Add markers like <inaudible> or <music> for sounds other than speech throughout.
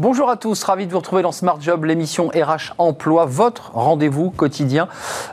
Bonjour à tous, ravi de vous retrouver dans Smart Job, l'émission RH Emploi, votre rendez-vous quotidien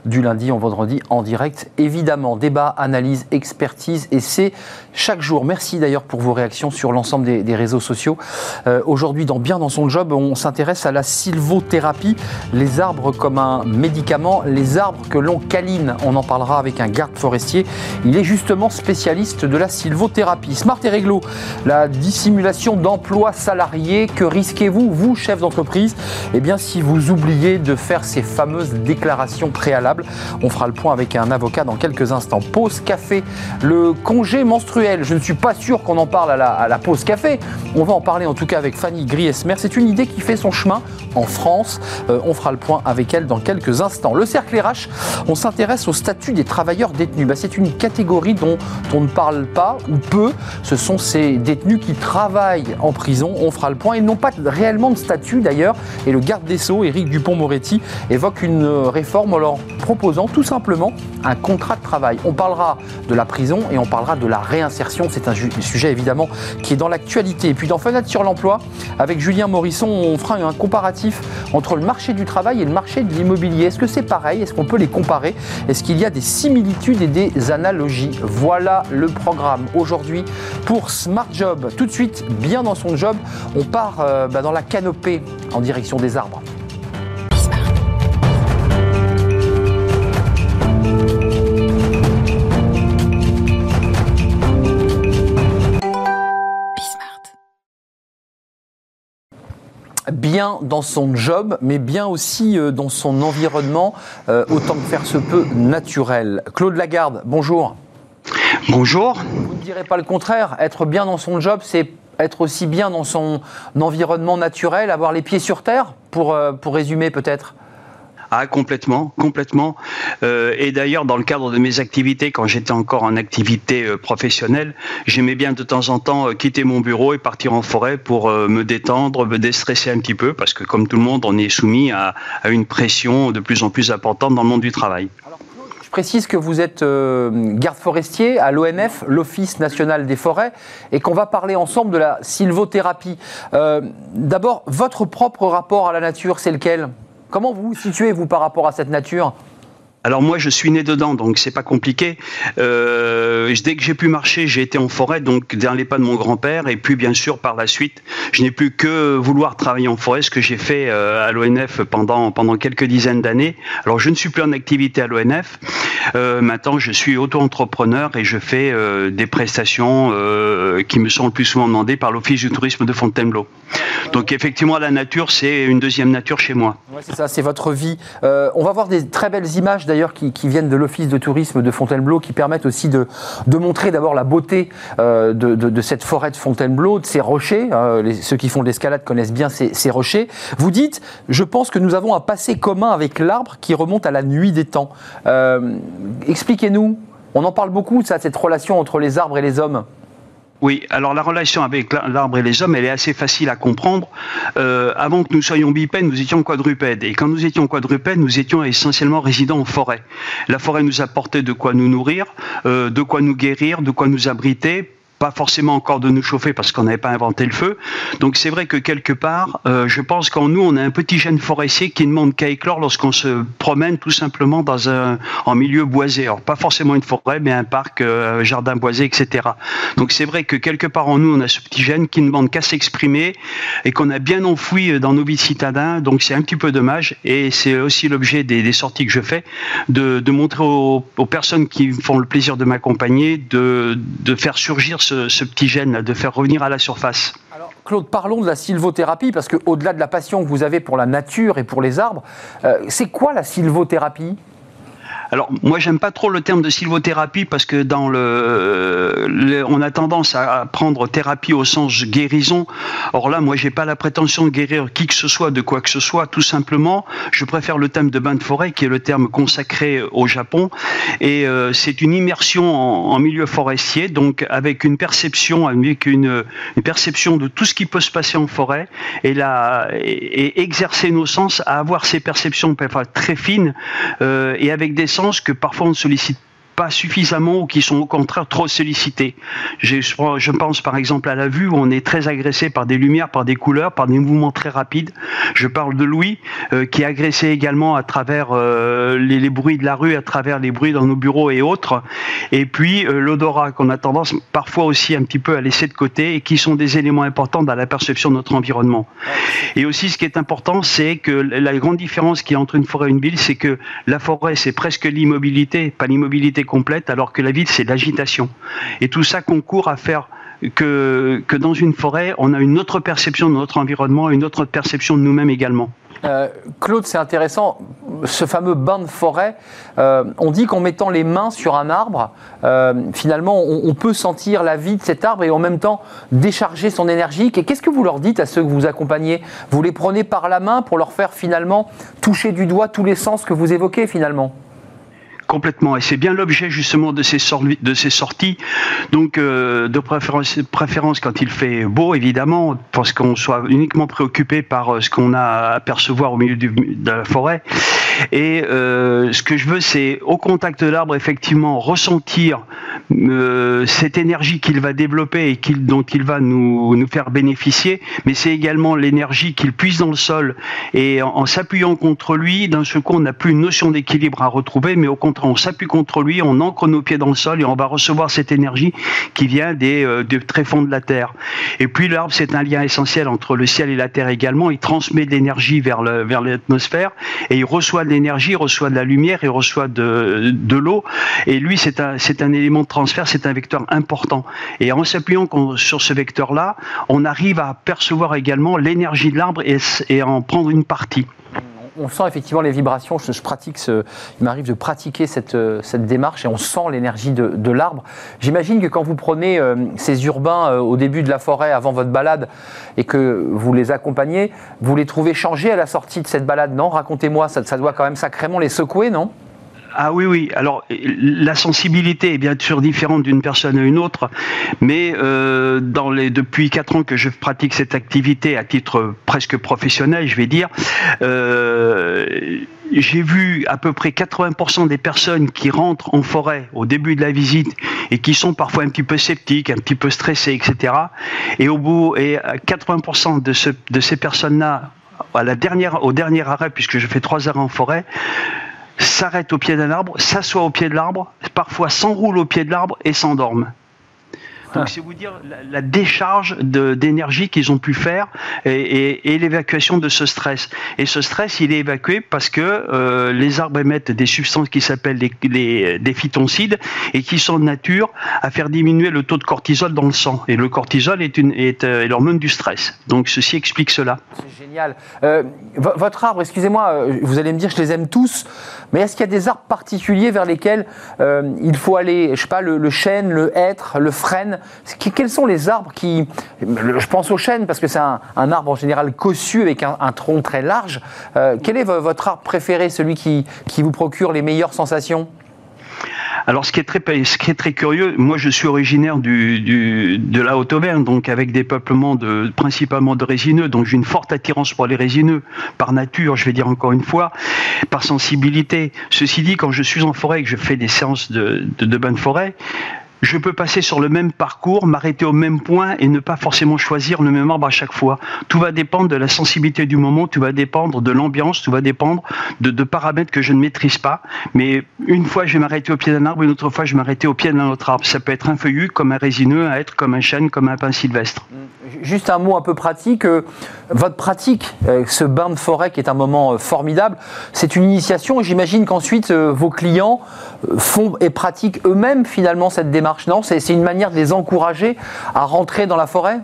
du lundi au vendredi en direct. Évidemment, débat, analyse, expertise et c'est chaque jour. Merci d'ailleurs pour vos réactions sur l'ensemble des, réseaux sociaux. Euh, aujourd'hui, dans Bien dans son job, on s'intéresse à la sylvothérapie, les arbres comme un médicament, les arbres que l'on câline. On en parlera avec un garde forestier. Il est justement spécialiste de la sylvothérapie. Smart et réglo, la dissimulation d'emplois salariés que risque vous vous, chef d'entreprise Eh bien, si vous oubliez de faire ces fameuses déclarations préalables, on fera le point avec un avocat dans quelques instants. Pause café, le congé menstruel. Je ne suis pas sûr qu'on en parle à la, pause café. On va en parler en tout cas avec Fanny Griesmer. C'est une idée qui fait son chemin en France. Euh, on fera le point avec elle dans quelques instants. Le cercle RH, on s'intéresse au statut des travailleurs détenus. Bah, c'est une catégorie dont on ne parle pas ou peu. Ce sont ces détenus qui travaillent en prison. On fera le point. Ils n'ont pas réellement de statut d'ailleurs. Et le garde des Sceaux, Éric Dupont-Moretti, évoque une réforme en leur proposant tout simplement un contrat de travail. On parlera de la prison et on parlera de la réinsertion. C'est un sujet évidemment qui est dans l'actualité. Et puis dans Fenêtre sur l'emploi, avec Julien Morisson, on fera un comparatif entre le marché du travail et le marché de l'immobilier. Est-ce que c'est pareil? Est-ce qu'on peut les comparer? Est-ce qu'il y a des similitudes et des analogies? Voilà le programme aujourd'hui pour Smart Job. Tout de suite, bien dans son job, on part euh, bah, dans la canopée en direction des arbres. bien dans son job, mais bien aussi euh, dans son environnement, euh, autant que faire se peut, naturel. Claude Lagarde, bonjour. Bonjour. Vous ne direz pas le contraire, être bien dans son job, c'est être aussi bien dans son environnement naturel, avoir les pieds sur terre, pour, euh, pour résumer peut-être ah, complètement, complètement. Euh, et d'ailleurs, dans le cadre de mes activités, quand j'étais encore en activité euh, professionnelle, j'aimais bien de temps en temps quitter mon bureau et partir en forêt pour me détendre, me déstresser un petit peu, parce que comme tout le monde, on est soumis à, à une pression de plus en plus importante dans le monde du travail précise que vous êtes euh, garde forestier à l'ONF, l'Office national des forêts, et qu'on va parler ensemble de la sylvothérapie. Euh, d'abord, votre propre rapport à la nature, c'est lequel? Comment vous vous situez, vous, par rapport à cette nature? Alors moi, je suis né dedans, donc c'est pas compliqué. Euh, dès que j'ai pu marcher, j'ai été en forêt, donc dans les pas de mon grand-père. Et puis bien sûr, par la suite, je n'ai plus que vouloir travailler en forêt, ce que j'ai fait euh, à l'ONF pendant pendant quelques dizaines d'années. Alors je ne suis plus en activité à l'ONF. Euh, maintenant, je suis auto-entrepreneur et je fais des prestations qui me sont le plus souvent demandées par l'Office du tourisme de Fontainebleau. Donc effectivement, la nature, c'est une deuxième nature chez moi. Ouais, c'est ça, c'est votre vie. on va voir des très belles images d'ailleurs qui, viennent de l'Office de tourisme de Fontainebleau, qui permettent aussi de, montrer d'abord la beauté de, de, cette forêt de Fontainebleau, de ces rochers. Les, ceux qui font de l'escalade connaissent bien ces, ces rochers. Vous dites, je pense que nous avons un passé commun avec l'arbre qui remonte à la nuit des temps. Expliquez-nous. On en parle beaucoup, ça, cette relation entre les arbres et les hommes. Oui, alors la relation avec l'arbre et les hommes, elle est assez facile à comprendre. Euh, avant que nous soyons bipèdes, nous étions quadrupèdes. Et quand nous étions quadrupèdes, nous étions essentiellement résidents en forêt. La forêt nous apportait de quoi nous nourrir, euh, de quoi nous guérir, de quoi nous abriter pas forcément encore de nous chauffer parce qu'on n'avait pas inventé le feu. Donc c'est vrai que quelque part, euh, je pense qu'en nous, on a un petit gène forestier qui ne demande qu'à éclore lorsqu'on se promène tout simplement dans un en milieu boisé. Alors pas forcément une forêt, mais un parc, euh, jardin boisé, etc. Donc c'est vrai que quelque part en nous, on a ce petit gène qui ne demande qu'à s'exprimer et qu'on a bien enfoui euh, dans nos vies de citadins. Donc c'est un petit peu dommage et c'est aussi l'objet des, sorties que je fais de, de montrer aux, aux, personnes qui font le plaisir de m'accompagner de, de faire surgir ce, petit gène, de faire revenir à la surface. Alors, Claude, parlons de la sylvothérapie, parce qu'au-delà de la passion que vous avez pour la nature et pour les arbres, euh, c'est quoi la sylvothérapie? Alors moi j'aime pas trop le terme de sylvothérapie parce que dans le, on a tendance à prendre thérapie au sens guérison. Or là moi j'ai pas la prétention de guérir qui que ce soit de quoi que ce soit. Tout simplement je préfère le thème de bain de forêt qui est le terme consacré au Japon et euh, c'est une immersion en, milieu forestier donc avec une perception avec une, perception de tout ce qui peut se passer en forêt et et, exercer nos sens à avoir ces perceptions très fines euh, et avec des que parfois on sollicite pas suffisamment ou qui sont au contraire trop sollicités. Je, pense par exemple à la vue où on est très agressé par des lumières, par des couleurs, par des mouvements très rapides. Je parle de Louis euh, qui est agressé également à travers euh, les, les, bruits de la rue, à travers les bruits dans nos bureaux et autres. Et puis euh, l'odorat qu'on a tendance parfois aussi un petit peu à laisser de côté et qui sont des éléments importants dans la perception de notre environnement. Et aussi ce qui est important, c'est que la grande différence qu'il y a entre une forêt et une ville, c'est que la forêt c'est presque l'immobilité, pas l'immobilité complète, alors que la ville, c'est l'agitation. Et tout ça concourt à faire que, dans une forêt, on a une autre perception de notre environnement, une autre perception de nous-mêmes également. Euh, Claude, c'est intéressant, ce fameux bain de forêt, euh, on dit qu'en mettant les mains sur un arbre, euh, finalement, on, on, peut sentir la vie de cet arbre et en même temps décharger son énergie. Qu'est-ce que vous leur dites à ceux que vous accompagnez? Vous les prenez par la main pour leur faire finalement toucher du doigt tous les sens que vous évoquez finalement? Complètement, et c'est bien l'objet justement de ces, sorties. Donc, euh, de préférence, quand il fait beau, évidemment, parce qu'on soit uniquement préoccupé par euh, ce qu'on a à apercevoir au milieu de la forêt. Et euh, ce que je veux, c'est au contact de l'arbre, effectivement, ressentir euh, cette énergie qu'il va développer et dont il va nous, faire bénéficier, mais c'est également l'énergie qu'il puise dans le sol. Et en, s'appuyant contre lui, d'un seul coup, on n'a plus une notion d'équilibre à retrouver, mais au contraire, on s'appuie contre lui, on ancre nos pieds dans le sol et on va recevoir cette énergie qui vient des, euh, des tréfonds de la terre. Et puis l'arbre, c'est un lien essentiel entre le ciel et la terre également. Il transmet de l'énergie vers, vers l'atmosphère et il reçoit l'énergie, reçoit de la lumière, il reçoit de, de l'eau. Et lui, c'est un, un élément de transfert, c'est un vecteur important. Et en s'appuyant sur ce vecteur-là, on arrive à percevoir également l'énergie de l'arbre et, et en prendre une partie on sent effectivement les vibrations. Je, pratique ce, il m'arrive de pratiquer cette, cette, démarche et on sent l'énergie de, de l'arbre. J'imagine que quand vous prenez euh, ces urbains euh, au début de la forêt avant votre balade et que vous les accompagnez, vous les trouvez changés à la sortie de cette balade, non? Racontez-moi, ça, ça doit quand même sacrément les secouer, non? Ah oui, oui. Alors, la sensibilité est bien sûr différente d'une personne à une autre, mais euh, depuis quatre ans que je pratique cette activité à titre presque professionnel, je vais dire, euh, j'ai vu à peu près 80% des personnes qui rentrent en forêt au début de la visite et qui sont parfois un petit peu sceptiques, un petit peu stressées, etc. Et au bout, et 80% de, ce, de ces personnes-là, au dernier arrêt, puisque je fais trois arrêts en forêt, s'arrête au pied d'un arbre, s'assoit au pied de l'arbre, parfois s'enroule au pied de l'arbre et s'endorment. Donc c'est vous dire la, la décharge d'énergie qu'ils ont pu faire et, et, et l'évacuation de ce stress. Et ce stress, il est évacué parce que euh, les arbres émettent des substances qui s'appellent les, les, des phytoncides et qui sont de nature à faire diminuer le taux de cortisol dans le sang. Et le cortisol est, une, est, euh, est l'hormone du stress. Donc ceci explique cela. C'est génial. Euh, votre arbre, excusez-moi, vous allez me dire je les aime tous, mais est-ce qu'il y a des arbres particuliers vers lesquels euh, il faut aller Je sais pas, le, le chêne, le hêtre, le frêne quels sont les arbres qui. Je pense au chêne parce que c'est un, arbre en général cossu avec un, tronc très large. Euh, quel est votre arbre préféré, celui qui, vous procure les meilleures sensations? Alors, ce qui est très, curieux, moi, je suis originaire de la Haute-Auvergne, donc avec des peuplements principalement de résineux, donc j'ai une forte attirance pour les résineux, par nature, je vais dire encore une fois, par sensibilité. Ceci dit, quand je suis en forêt et que je fais des séances de, de forêt, je peux passer sur le même parcours, m'arrêter au même point et ne pas forcément choisir le même arbre à chaque fois. Tout va dépendre de la sensibilité du moment, tout va dépendre de l'ambiance, tout va dépendre de, paramètres que je ne maîtrise pas. Mais une fois, je vais m'arrêter au pied d'un arbre, une autre fois, je vais m'arrêter au pied d'un autre arbre. Ça peut être un feuillu, comme un résineux, à être comme un chêne, comme un pin sylvestre. Juste un mot un peu pratique. Votre pratique, ce bain de forêt qui est un moment formidable, c'est une initiation j'imagine qu'ensuite vos clients font et pratiquent eux-mêmes finalement cette démarche, non C'est une manière de les encourager à rentrer dans la forêt?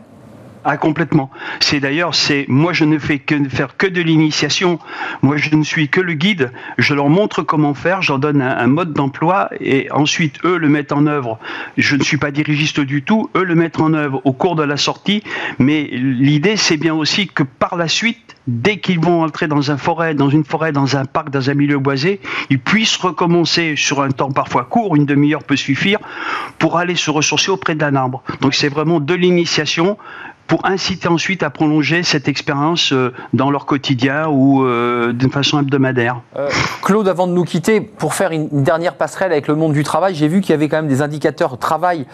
Ah complètement. C'est d'ailleurs, c'est moi je ne fais que faire que de l'initiation. Moi je ne suis que le guide. Je leur montre comment faire, j'en donne un, un mode d'emploi et ensuite eux le mettent en œuvre. Je ne suis pas dirigiste du tout. Eux le mettent en œuvre au cours de la sortie. Mais l'idée c'est bien aussi que par la suite, dès qu'ils vont entrer dans un forêt, dans une forêt, dans un parc, dans un milieu boisé, ils puissent recommencer sur un temps parfois court, une demi-heure peut suffire, pour aller se ressourcer auprès d'un arbre. Donc c'est vraiment de l'initiation pour inciter ensuite à prolonger cette expérience dans leur quotidien ou d'une façon hebdomadaire. Claude, avant de nous quitter, pour faire une, dernière passerelle avec le monde du travail, j'ai vu qu'il y avait quand même des indicateurs travail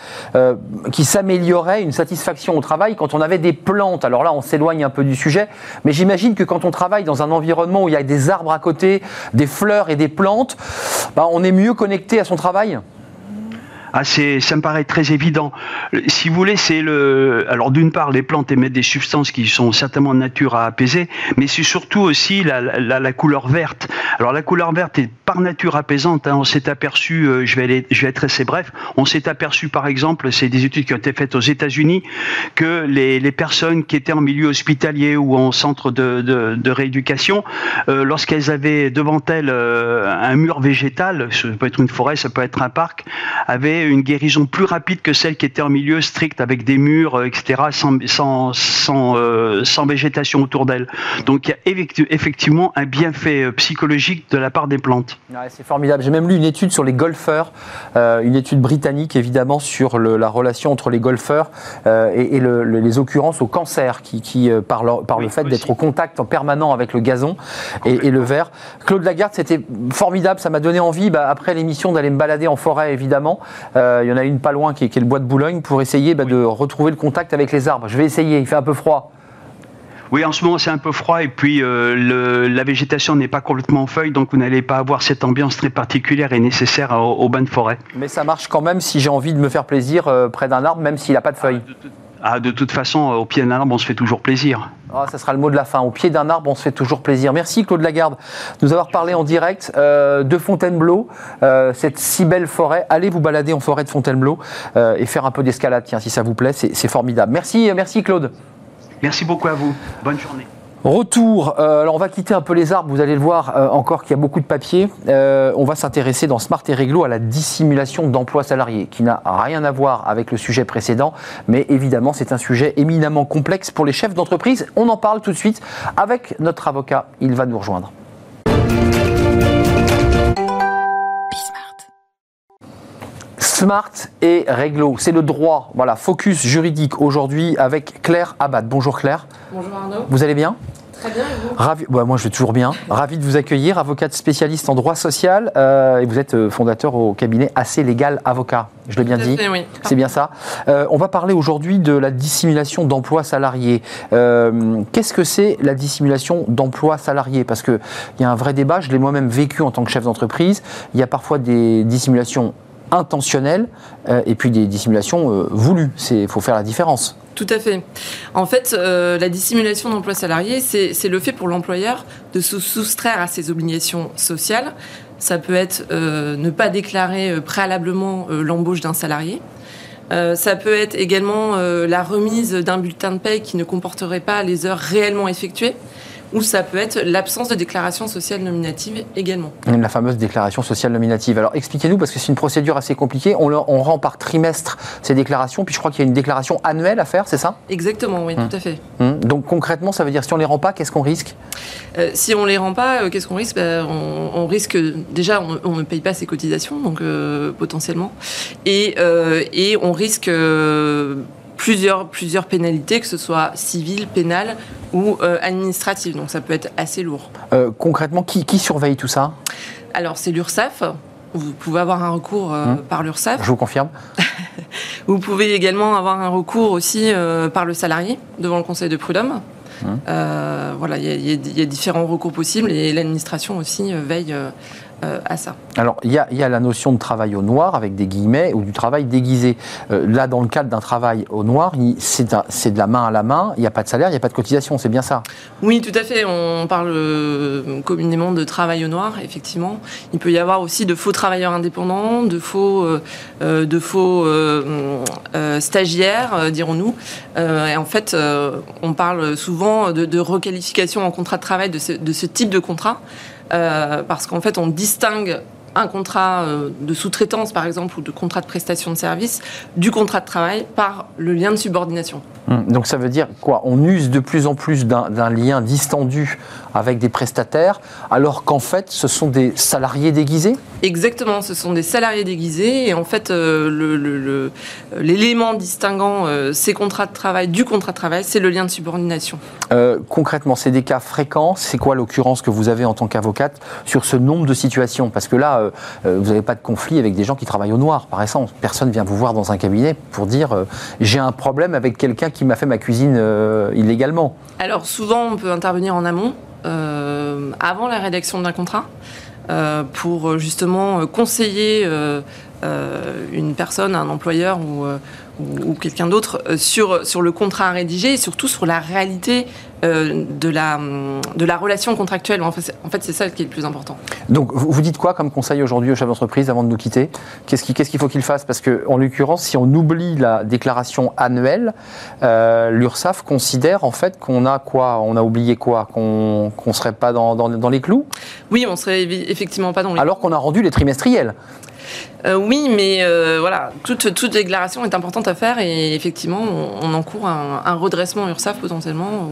qui s'amélioraient, une satisfaction au travail quand on avait des plantes. Alors là, on s'éloigne un peu du sujet, mais j'imagine que quand on travaille dans un environnement où il y a des arbres à côté, des fleurs et des plantes, bah, on est mieux connecté à son travail? Ah, ça me paraît très évident. Si vous voulez, c'est le. Alors, d'une part, les plantes émettent des substances qui sont certainement de nature à apaiser, mais c'est surtout aussi la, couleur verte. Alors, la couleur verte est par nature apaisante. Hein. On s'est aperçu, euh, je, vais être assez bref, on s'est aperçu, par exemple, c'est des études qui ont été faites aux États-Unis, que les, personnes qui étaient en milieu hospitalier ou en centre de, rééducation, euh, lorsqu'elles avaient devant elles euh, un mur végétal, ça peut être une forêt, ça peut être un parc, avaient une guérison plus rapide que celle qui était en milieu strict avec des murs, euh, etc., sans, sans, sans, euh, sans végétation autour d'elle. Donc il y a effectivement un bienfait euh, psychologique de la part des plantes. c'est formidable. J'ai même lu une étude sur les golfeurs, une étude britannique évidemment sur la relation entre les golfeurs et, les occurrences au cancer qui, qui par, par le fait d'être au contact en permanent avec le gazon et, le verre. Claude Lagarde, c'était formidable, ça m'a donné envie, bah, après l'émission, d'aller me balader en forêt évidemment. Euh, il y en a une pas loin qui est, le bois de Boulogne pour essayer bah, de retrouver le contact avec les arbres. Je vais essayer, il fait un peu froid. Oui, en ce moment c'est un peu froid et puis euh, la végétation n'est pas complètement en feuille, donc vous n'allez pas avoir cette ambiance très particulière et nécessaire au, bain de forêt. Mais ça marche quand même si j'ai envie de me faire plaisir euh, près d'un arbre, même s'il n'a pas de feuilles. Ah, de toute façon, au pied d'un arbre, on se fait toujours plaisir. Ah, ça sera le mot de la fin. Au pied d'un arbre, on se fait toujours plaisir. Merci Claude Lagarde de nous avoir parlé en direct euh, de Fontainebleau, euh, cette si belle forêt. Allez vous balader en forêt de Fontainebleau euh, et faire un peu d'escalade, tiens, si ça vous plaît, c'est formidable. Merci, merci Claude. Merci beaucoup à vous. Bonne journée. Retour, euh, alors on va quitter un peu les arbres, vous allez le voir euh, encore qu'il y a beaucoup de papier. Euh, on va s'intéresser dans Smart et Réglo à la dissimulation d'emplois salariés, qui n'a rien à voir avec le sujet précédent, mais évidemment c'est un sujet éminemment complexe pour les chefs d'entreprise. On en parle tout de suite avec notre avocat, il va nous rejoindre. Smart et Réglo, c'est le droit. Voilà, focus juridique aujourd'hui avec Claire Abad. Bonjour Claire. Bonjour Arnaud. Vous allez bien? Très bien, et vous? Ravi, moi je vais toujours bien. Ravi de vous accueillir, avocate spécialiste en droit social, euh, et vous êtes euh, fondateur au cabinet AC Légal Avocat. Je l'ai bien dit oui. C'est bien ça. Euh, on va parler aujourd'hui de la dissimulation d'emploi salarié. Qu'est-ce que c'est la dissimulation d'emploi salarié Parce qu'il y a un vrai débat, je l'ai moi-même vécu en tant que chef d'entreprise. Il y a parfois des dissimulations intentionnelles euh, et puis des dissimulations euh, voulues. Il faut faire la différence. Tout à fait. En fait, euh, la dissimulation d'emploi salarié, c'est le fait pour l'employeur de se soustraire à ses obligations sociales. Ça peut être ne pas déclarer préalablement l'embauche d'un salarié. ça peut être également la remise d'un bulletin de paie qui ne comporterait pas les heures réellement effectuées ou ça peut être l'absence de déclaration sociale nominative également. La fameuse déclaration sociale nominative. Alors expliquez-nous, parce que c'est une procédure assez compliquée, on, on, rend par trimestre ces déclarations, puis je crois qu'il y a une déclaration annuelle à faire, c'est ça? Exactement, oui, hum. tout à fait. Hum. Donc concrètement, ça veut dire si on ne les rend pas, qu'est-ce qu'on risque? Euh, Si on ne les rend pas, euh, qu'est-ce qu'on risque? Ben, on, risque, déjà, on, ne paye pas ses cotisations, donc euh, potentiellement, et, et on risque plusieurs, plusieurs pénalités, que ce soit civiles, pénales ou euh, administratives. Donc ça peut être assez lourd. Euh, concrètement, qui, qui, surveille tout ça? Alors c'est l'URSSAF. Vous pouvez avoir un recours euh, hum. par l'URSSAF. Je vous confirme. <laughs> vous pouvez également avoir un recours aussi par le salarié devant le Conseil de prud'homme. Hum. voilà, il y, y, a différents recours possibles et l'administration aussi veille euh, à ça. Alors, il y, a, la notion de travail au noir, avec des guillemets, ou du travail déguisé. Euh, là, dans le cadre d'un travail au noir, c'est de la main à la main, il n'y a pas de salaire, il n'y a pas de cotisation, c'est bien ça? Oui, tout à fait. On parle euh, communément de travail au noir, effectivement. Il peut y avoir aussi de faux travailleurs indépendants, de faux, de faux stagiaires, dirons-nous. et en fait, on parle souvent de, requalification en contrat de travail de ce type de contrat. Euh, parce qu'en fait, on distingue un contrat euh, de sous-traitance, par exemple, ou de contrat de prestation de service, du contrat de travail par le lien de subordination. Hum, donc ça veut dire quoi? On use de plus en plus d'un lien distendu avec des prestataires, alors qu'en fait, ce sont des salariés déguisés? Exactement, ce sont des salariés déguisés et en fait l'élément distinguant ces contrats de travail du contrat de travail, c'est le lien de subordination. concrètement, c'est des cas fréquents. C'est quoi l'occurrence que vous avez en tant qu'avocate sur ce nombre de situations? Parce que là, vous n'avez pas de conflit avec des gens qui travaillent au noir, par exemple. Personne vient vous voir dans un cabinet pour dire j'ai un problème avec quelqu'un qui m'a fait ma cuisine illégalement. Alors souvent, on peut intervenir en amont, euh, avant la rédaction d'un contrat, euh, pour justement conseiller euh, une personne, un employeur ou, ou, quelqu'un d'autre sur, sur le contrat à rédiger et surtout sur la réalité de, la, de la relation contractuelle. En fait, c'est ça qui est le plus important. Donc, vous dites quoi comme conseil aujourd'hui au chef d'entreprise avant de nous quitter? Qu'est-ce qu'il faut qu'il fasse? Parce qu'en l'occurrence, si on oublie la déclaration annuelle, euh, l'URSSAF considère en fait qu'on a quoi? On a oublié quoi? Qu'on ne serait pas dans, dans, les clous? Oui, on serait effectivement pas dans les Alors qu'on a rendu les trimestriels euh, oui, mais euh, voilà, toute, toute, déclaration est importante à faire et effectivement, on, encourt un, un, redressement URSAF potentiellement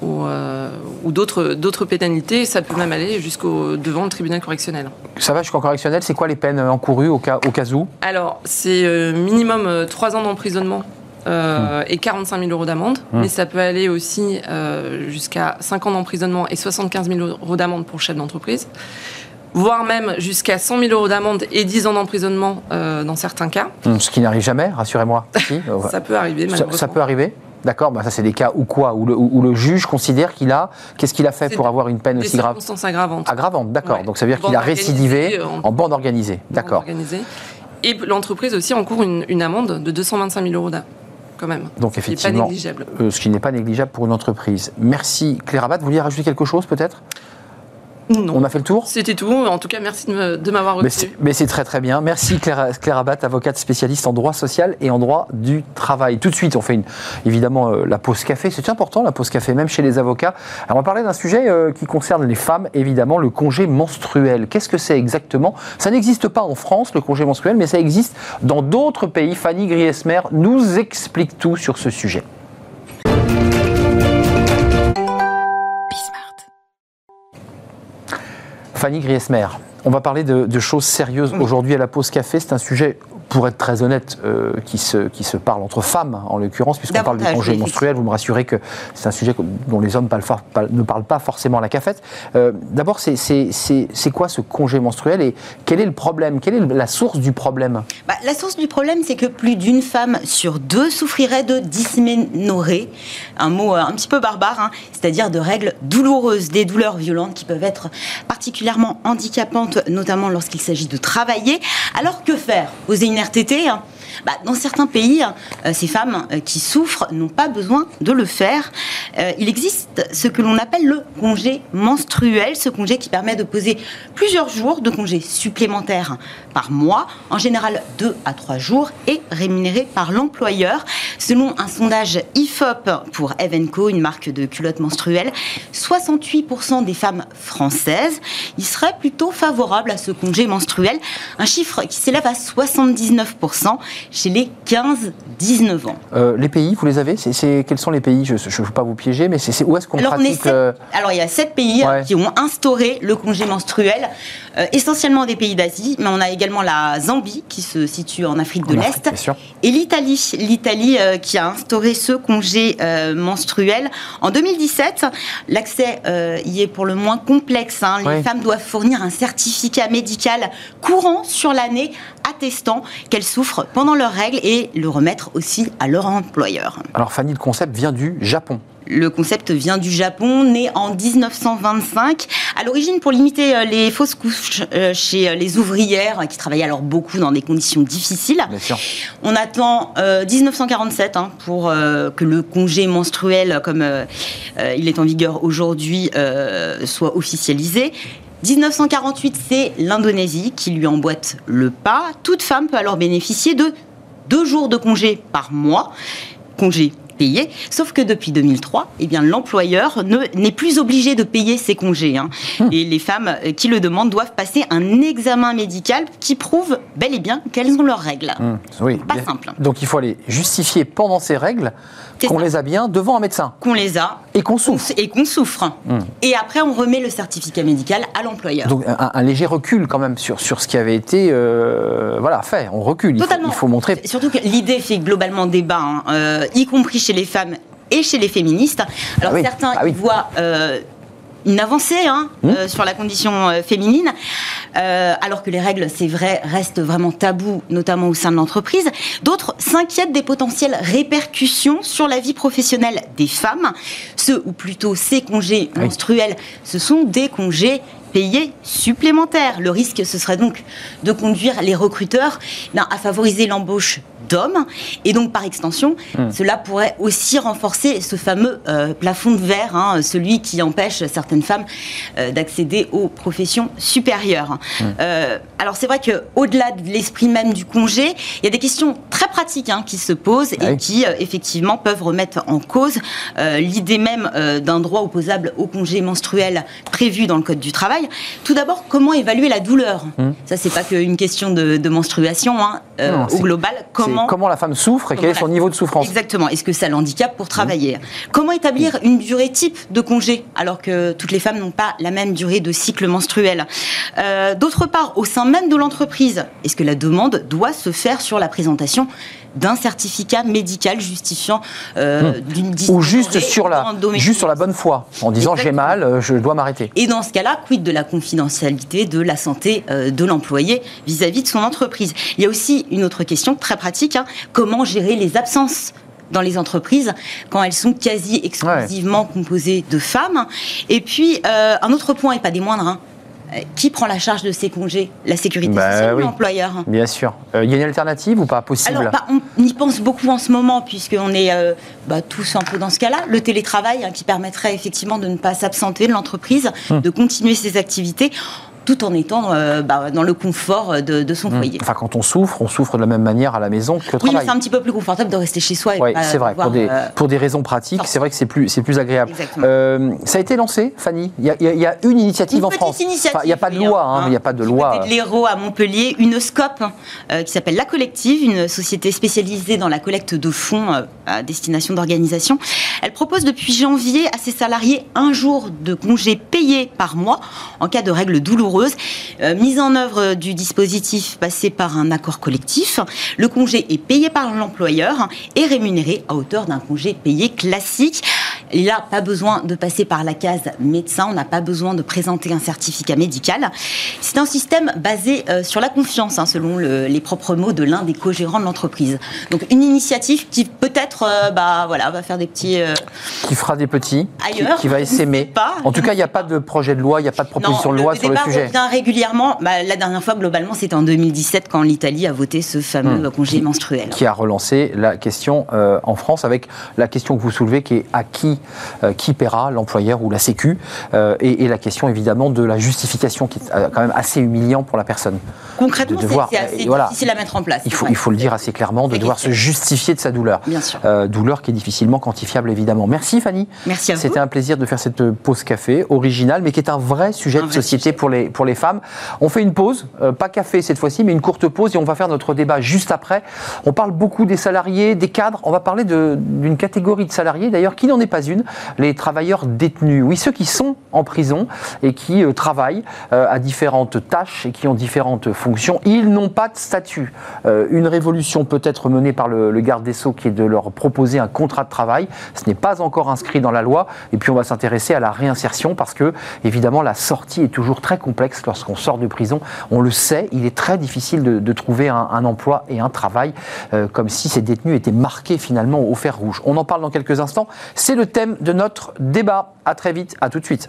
ou, euh, ou, d'autres pénalités. Ça peut même aller jusqu'au devant le tribunal correctionnel. Ça va jusqu'au correctionnel C'est quoi les peines encourues au cas, au cas où? Alors, c'est minimum 3 ans d'emprisonnement hmm. et 45 000 euros d'amende, hmm. mais ça peut aller aussi jusqu'à 5 ans d'emprisonnement et 75 000 euros d'amende pour chef d'entreprise voire même jusqu'à 100 000 euros d'amende et 10 ans d'emprisonnement euh, dans certains cas. Hum, ce qui n'arrive jamais, rassurez-moi. <laughs> ça peut arriver, malheureusement. Ça, peut arriver D'accord, bah ça c'est des cas où quoi où le, juge considère qu'il a. Qu'est-ce qu'il a fait pour avoir une peine aussi grave Des circonstances aggravantes. Aggravantes, d'accord. Donc ça veut dire qu'il a récidivé en, bande organisée. D'accord. Et l'entreprise aussi encourt une, une amende de 225 000 euros quand même. Donc effectivement, ce qui n'est pas négligeable. Euh, ce qui n'est pas négligeable pour une entreprise. Merci Claire Abad. Vous vouliez rajouter quelque chose peut-être? On a fait le tour C'était tout. En tout cas, merci de m'avoir reçu. Mais c'est très très bien. Merci Claire, Claire Abat, avocate spécialiste en droit social et en droit du travail. Tout de suite, on fait une, évidemment euh, la pause café. C'est important la pause café, même chez les avocats. Alors, on va parler d'un sujet euh, qui concerne les femmes, évidemment, le congé menstruel. Qu'est-ce que c'est exactement? Ça n'existe pas en France, le congé menstruel, mais ça existe dans d'autres pays. Fanny Griesmer nous explique tout sur ce sujet. Fanny Griesmer, on va parler de, choses sérieuses aujourd'hui à la pause café. C'est un sujet pour être très honnête, euh, qui, se, qui se parle entre femmes, en l'occurrence, puisqu'on parle du congé menstruel. Vous me rassurez que c'est un sujet dont les hommes ne parlent pas forcément à la cafette. Euh, D'abord, c'est quoi ce congé menstruel et quel est le problème? Quelle est la source du problème? Bah, La source du problème, c'est que plus d'une femme sur deux souffrirait de dysménorrhée, un mot euh, un petit peu barbare, hein, c'est-à-dire de règles douloureuses, des douleurs violentes qui peuvent être particulièrement handicapantes, notamment lorsqu'il s'agit de travailler. Alors que faire? Poser une RTT hein. Bah, dans certains pays, euh, ces femmes euh, qui souffrent n'ont pas besoin de le faire. Euh, il existe ce que l'on appelle le congé menstruel, ce congé qui permet de poser plusieurs jours de congé supplémentaires par mois, en général deux à trois jours, et rémunéré par l'employeur. Selon un sondage IFOP pour Evenco, une marque de culottes menstruelles, 68% des femmes françaises y seraient plutôt favorables à ce congé menstruel, un chiffre qui s'élève à 79% chez les 15-19 ans. Euh, les pays, vous les avez c'est, Quels sont les pays Je ne veux pas vous piéger, mais c'est, où est-ce qu'on pratique euh, Alors, il y a sept pays hein, qui ont instauré le congé menstruel, essentiellement des pays d'Asie, mais on a également la Zambie, qui se situe en Afrique de l'Est, et l'Italie. L'Italie qui a instauré ce congé menstruel. En 2017, l'accès y est pour le moins complexe. Hein. Les femmes doivent fournir un certificat médical courant sur l'année attestant qu'elles souffrent pendant leurs règles et le remettre aussi à leur employeur. Alors Fanny, le concept vient du Japon. Le concept vient du Japon, né en 1925. À l'origine, pour limiter euh, les fausses couches euh, chez euh, les ouvrières qui travaillaient alors beaucoup dans des conditions difficiles. On attend 1947 hein, pour que le congé menstruel, comme il est en vigueur aujourd'hui, soit officialisé. 1948, c'est l'Indonésie qui lui emboîte le pas. Toute femme peut alors bénéficier de deux jours de congé par mois, congé payés. Sauf que depuis 2003, eh bien, l'employeur n'est plus obligé de payer ses congés. Hein. Hum. Et les femmes qui le demandent doivent passer un examen médical qui prouve bel et bien qu'elles ont leurs règles. Hum. Oui. Pas simple. Donc il faut aller justifier pendant ces règles qu'on les a bien devant un médecin. Qu'on les a. Et qu'on souffre. Et qu'on souffre. Hum. Et après, on remet le certificat médical à l'employeur. Donc un, léger recul quand même sur, sur ce qui avait été euh, voilà, fait. On recule. Il Faut, montrer. Surtout que l'idée fait globalement débat, hein, euh, y compris chez les femmes et chez les féministes. Alors ah certains ah voient euh, une avancée hein, mmh. euh, sur la condition euh, féminine, euh, alors que les règles, c'est vrai, restent vraiment tabous, notamment au sein de l'entreprise. D'autres s'inquiètent des potentielles répercussions sur la vie professionnelle des femmes. Ceux, ou plutôt ces congés menstruels, ce sont des congés payés supplémentaires. Le risque, ce serait donc de conduire les recruteurs ben, à favoriser l'embauche d'hommes. Et donc, par extension, hmm. cela pourrait aussi renforcer ce fameux euh, plafond de verre, hein, celui qui empêche certaines femmes euh, d'accéder aux professions supérieures. Hmm. Euh, alors, c'est vrai qu'au-delà de l'esprit même du congé, il y a des questions très pratiques hein, qui se posent et qui, effectivement, peuvent remettre en cause l'idée même d'un droit opposable au congé menstruel prévu dans le Code du travail. Tout d'abord, comment évaluer la douleur? Hmm. Ça, c'est pas qu'une question de, menstruation. Hein, au global, comment comment, la femme souffre et quel est son niveau de souffrance. Exactement. Est-ce que ça l'handicape pour travailler? Mmh. Comment établir une durée type de congé alors que toutes les femmes n'ont pas la même durée de cycle menstruel? Euh, D'autre part, au sein même de l'entreprise, est-ce que la demande doit se faire sur la présentation d'un certificat médical justifiant euh, hmm. d'une Ou juste sur, la, juste sur la bonne foi, en disant j'ai mal, euh, je dois m'arrêter. Et dans ce cas-là, quid de la confidentialité de la santé euh, de l'employé vis-à-vis de son entreprise? Il y a aussi une autre question très pratique, hein. comment gérer les absences dans les entreprises quand elles sont quasi exclusivement composées de femmes? Et puis, un autre point, et pas des moindres, hein, euh, qui prend la charge de ces congés? La sécurité bah sociale ou l'employeur? Bien sûr. Il euh, y a une alternative ou pas possible? Alors, bah, on y pense beaucoup en ce moment, puisqu'on est euh, bah, tous un peu dans ce cas-là. Le télétravail, hein, qui permettrait effectivement de ne pas s'absenter de l'entreprise, hum. de continuer ses activités tout en étant euh, bah, dans le confort de, son mmh. foyer. Enfin, quand on souffre, on souffre de la même manière à la maison que au travail. Oui, c'est un petit peu plus confortable de rester chez soi. Oui, c'est vrai. pour, des, euh, pour des raisons pratiques, c'est vrai que c'est plus, plus agréable. Euh, ça a été lancé, Fanny? Il y, a, il y a une initiative en France. Initiative, il n'y a pas de loi. Hein, il n'y a pas de loi. de l'Hérault à Montpellier, une SCOP qui s'appelle La Collective, une société spécialisée dans la collecte de fonds à destination d'organisations. Elle propose depuis janvier à ses salariés un jour de congé payé par mois en cas de règles douloureuses mise en œuvre du dispositif passé par un accord collectif. Le congé est payé par l'employeur et rémunéré à hauteur d'un congé payé classique. Il n'a pas besoin de passer par la case médecin, on n'a pas besoin de présenter un certificat médical. C'est un système basé euh, sur la confiance, hein, selon les propres mots de l'un des co-gérants de l'entreprise. Donc une initiative qui peut-être euh, bah, voilà, va faire des petits... Euh, qui fera des petits, ailleurs, qui, va s'aimer. En tout cas, il n'y a pas de projet de loi, il n'y a pas de proposition de loi sur le sujet. Revient régulièrement. Bah, la dernière fois, globalement, c'était en 2017 quand l'Italie a voté ce fameux hmm. congé menstruel. Qui a relancé la question en France avec la question que vous soulevez qui est à qui euh, qui, paiera, l'employeur ou la Sécu, euh, et, la question évidemment de la justification qui est euh, quand même assez humiliant pour la personne. Concrètement, c'est assez difficile à mettre en place. Il faut, il faut le dire assez clairement, de devoir se justifier de sa douleur. Bien sûr. douleur qui est difficilement quantifiable évidemment. Merci Fanny. Merci à vous. C'était un plaisir de faire cette pause café originale, mais qui est un vrai sujet de société Pour, les, pour les femmes. On fait une pause, pas café cette fois-ci, mais une courte pause, et on va faire notre débat juste après. On parle beaucoup des salariés, des cadres. On va parler d'une catégorie de salariés d'ailleurs qui n'en est pas une, les travailleurs détenus. Oui, ceux qui sont en prison et qui euh, travaillent euh, à différentes tâches et qui ont différentes fonctions. Ils n'ont pas de statut. Euh, une révolution peut être menée par le, garde des Sceaux qui est de leur proposer un contrat de travail. Ce n'est pas encore inscrit dans la loi. Et puis on va s'intéresser à la réinsertion parce que, évidemment, la sortie est toujours très complexe lorsqu'on sort de prison. On le sait, il est très difficile de, trouver un, emploi et un travail, comme si ces détenus étaient marqués finalement au fer rouge. On en parle dans quelques instants. C'est le thème de notre débat. À très vite, à tout de suite.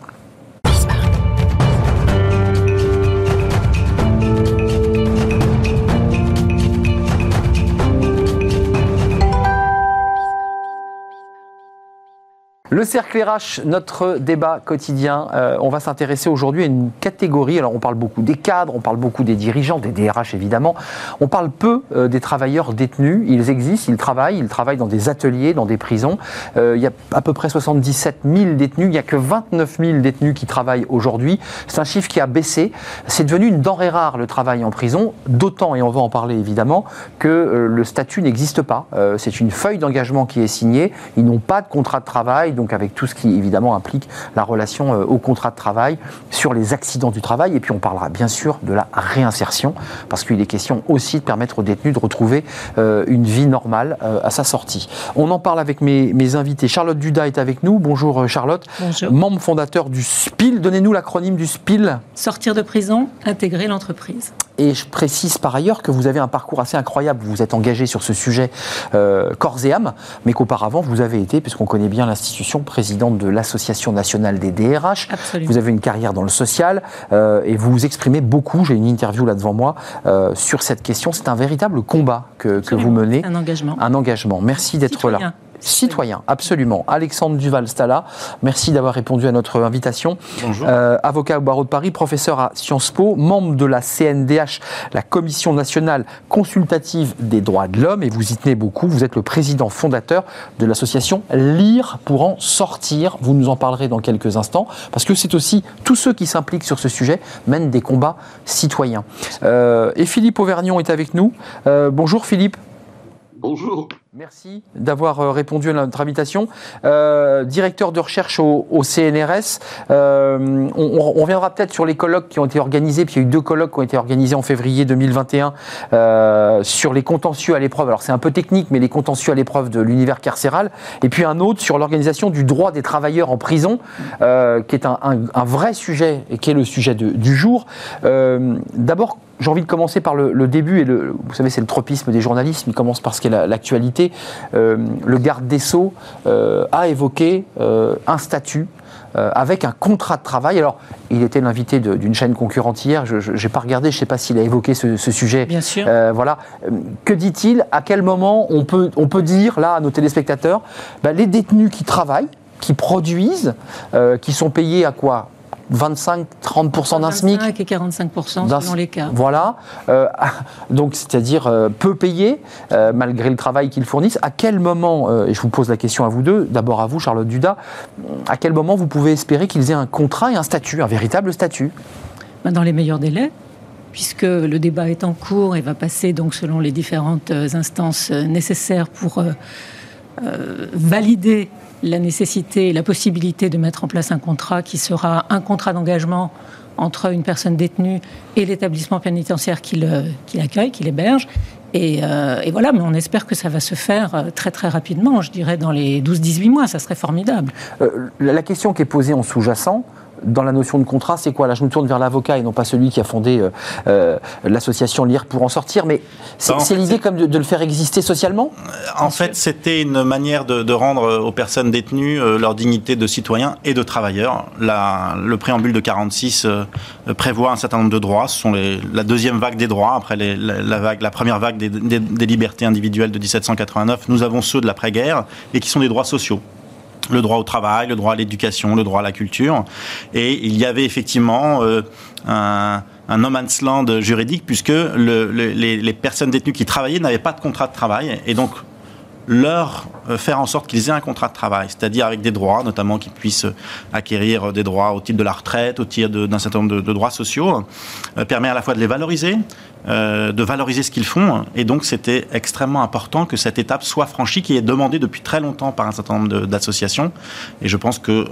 Le cercle RH, notre débat quotidien, euh, on va s'intéresser aujourd'hui à une catégorie. Alors on parle beaucoup des cadres, on parle beaucoup des dirigeants, des DRH évidemment. On parle peu euh, des travailleurs détenus. Ils existent, ils travaillent, ils travaillent dans des ateliers, dans des prisons. Euh, il y a à peu près 77 000 détenus. Il n'y a que 29 000 détenus qui travaillent aujourd'hui. C'est un chiffre qui a baissé. C'est devenu une denrée rare le travail en prison, d'autant, et on va en parler évidemment, que le statut n'existe pas. C'est une feuille d'engagement qui est signée. Ils n'ont pas de contrat de travail donc avec tout ce qui évidemment implique la relation euh, au contrat de travail, sur les accidents du travail, et puis on parlera bien sûr de la réinsertion, parce qu'il est question aussi de permettre aux détenus de retrouver euh, une vie normale euh, à sa sortie. On en parle avec mes, mes, invités. Charlotte Duda est avec nous. Bonjour Charlotte. Bonjour. Membre fondateur du SPIL. Donnez-nous l'acronyme du SPIL. Sortir de prison, intégrer l'entreprise. Et je précise par ailleurs que vous avez un parcours assez incroyable. Vous vous êtes engagé sur ce sujet corps et âme, mais qu'auparavant vous avez été, puisqu'on connaît bien l'institution, présidente de l'Association nationale des DRH. Vous avez une carrière dans le social euh, et vous vous exprimez beaucoup, j'ai une interview là devant moi, euh, sur cette question. C'est un véritable combat que, que, vous menez. Un engagement. Un engagement. Merci d'être là. Citoyen, absolument. Alexandre Duval-Stala, merci d'avoir répondu à notre invitation. Bonjour. Euh, avocat au barreau de Paris, professeur à Sciences Po, membre de la CNDH, la Commission nationale consultative des droits de l'homme, et vous y tenez beaucoup. Vous êtes le président fondateur de l'association Lire pour en sortir. Vous nous en parlerez dans quelques instants, parce que c'est aussi tous ceux qui s'impliquent sur ce sujet mènent des combats citoyens. Euh, et Philippe Auvergnon est avec nous. Euh, bonjour Philippe. Bonjour. Merci d'avoir euh, répondu à notre invitation. Euh, directeur de recherche au, CNRS, euh, on, reviendra peut-être sur les colloques qui ont été organisés, puis il y a eu deux colloques qui ont été organisés en février 2021 sur les contentieux à l'épreuve. Alors c'est un peu technique, mais les contentieux à l'épreuve de l'univers carcéral. Et puis un autre sur l'organisation du droit des travailleurs en prison, qui est un, vrai sujet et qui est le sujet du jour. D'abord, j'ai envie de commencer par le, début, et le, vous savez, c'est le tropisme des journalistes, il commence par ce qu'est l'actualité. Euh, le garde des Sceaux euh, a évoqué euh, un statut avec un contrat de travail. Alors, il était l'invité d'une chaîne concurrente hier, je n'ai pas regardé, je ne sais pas s'il a évoqué ce, sujet. Bien sûr. voilà. Que dit-il? À quel moment on peut, on peut dire, là, à nos téléspectateurs, ben, les détenus qui travaillent, qui produisent, qui sont payés à quoi? 25-30% d'un SMIC. 25 et 45% selon les cas. Voilà. Euh, <laughs> donc, c'est-à-dire euh, peu payé, euh, malgré le travail qu'ils fournissent. À quel moment, et je vous pose la question à vous deux, d'abord à vous, Charlotte Duda, à quel moment vous pouvez espérer qu'ils aient un contrat et un statut, un véritable statut? Ben, Dans les meilleurs délais puisque le débat est en cours et va passer donc selon les différentes instances nécessaires pour valider la nécessité et la possibilité de mettre en place un contrat qui sera un contrat d'engagement entre une personne détenue et l'établissement pénitentiaire qui l'accueille, qui l'héberge. Euh, et, voilà, mais on espère que ça va se faire euh, très très rapidement, je dirais dans les 12-18 mois, ça serait formidable. Euh, la question qui est posée en sous-jacent, dans la notion de contrat, c'est quoi Là, je me tourne vers l'avocat et non pas celui qui a fondé euh, euh, l'association Lire pour en sortir, mais c'est bah, l'idée comme de, le faire exister socialement? En fait, c'était une manière de, rendre aux personnes détenues euh, leur dignité de citoyens et de travailleurs. le préambule de 46 prévoit un certain nombre de droits. Ce sont la deuxième vague des droits, après la, vague, la première vague des, des libertés individuelles de 1789. Nous avons ceux de l'après-guerre et qui sont des droits sociaux le droit au travail, le droit à l'éducation, le droit à la culture. Et il y avait effectivement euh, un, un no man's land juridique puisque le, les, les, personnes détenues qui travaillaient n'avaient pas de contrat de travail. Et donc, leur euh, faire en sorte qu'ils aient un contrat de travail, c'est-à-dire avec des droits, notamment qu'ils puissent acquérir des droits au titre de la retraite, au titre d'un certain nombre de, droits sociaux, euh, permet à la fois de les valoriser, euh, de valoriser ce qu'ils font, et donc c'était extrêmement important que cette étape soit franchie, qui est demandée depuis très longtemps par un certain nombre d'associations, et je pense que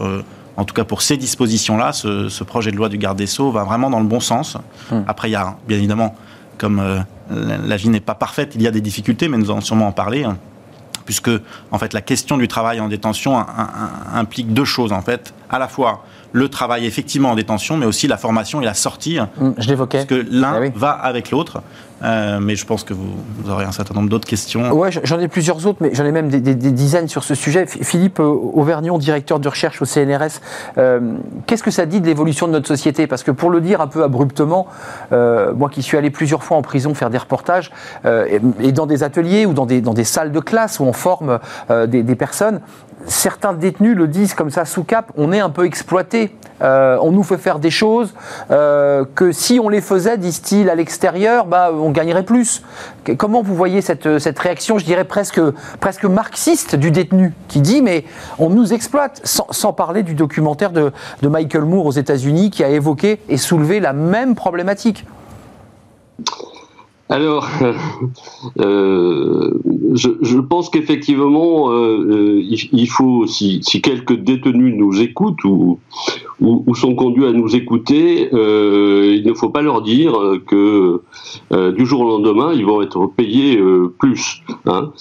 en tout cas pour ces dispositions-là, ce, projet de loi du garde des Sceaux va vraiment dans le bon sens. Hum. Après, il y a bien évidemment, comme la, vie n'est pas parfaite, il y a des difficultés, mais nous allons sûrement en parler puisque en fait la question du travail en détention implique deux choses en fait, à la fois le travail effectivement en détention, mais aussi la formation et la sortie. Mmh, je l'évoquais. Parce que l'un eh va avec l'autre. Euh, mais je pense que vous, aurez un certain nombre d'autres questions. Ouais, j'en ai plusieurs autres, mais j'en ai même des, dizaines sur ce sujet. Philippe Auvergnon, directeur de recherche au CNRS, euh, qu'est-ce que ça dit de l'évolution de notre société? Parce que pour le dire un peu abruptement, euh, moi qui suis allé plusieurs fois en prison faire des reportages, et, dans des ateliers ou dans des, dans des salles de classe où on forme des, personnes, certains détenus le disent comme ça sous cap, on est un peu exploité. Euh, on nous fait faire des choses euh, que si on les faisait, disent-ils, à l'extérieur, bah, on gagnerait plus. Comment vous voyez cette, cette réaction, je dirais presque, presque marxiste du détenu, qui dit mais on nous exploite, sans, parler du documentaire de, de Michael Moore aux États-Unis qui a évoqué et soulevé la même problématique alors, <laughs> euh, je, pense qu'effectivement, euh, euh il, faut, si, quelques détenus nous écoutent ou, sont conduits à nous écouter, il ne faut pas leur dire que du jour au lendemain, ils vont être payés plus. Hein.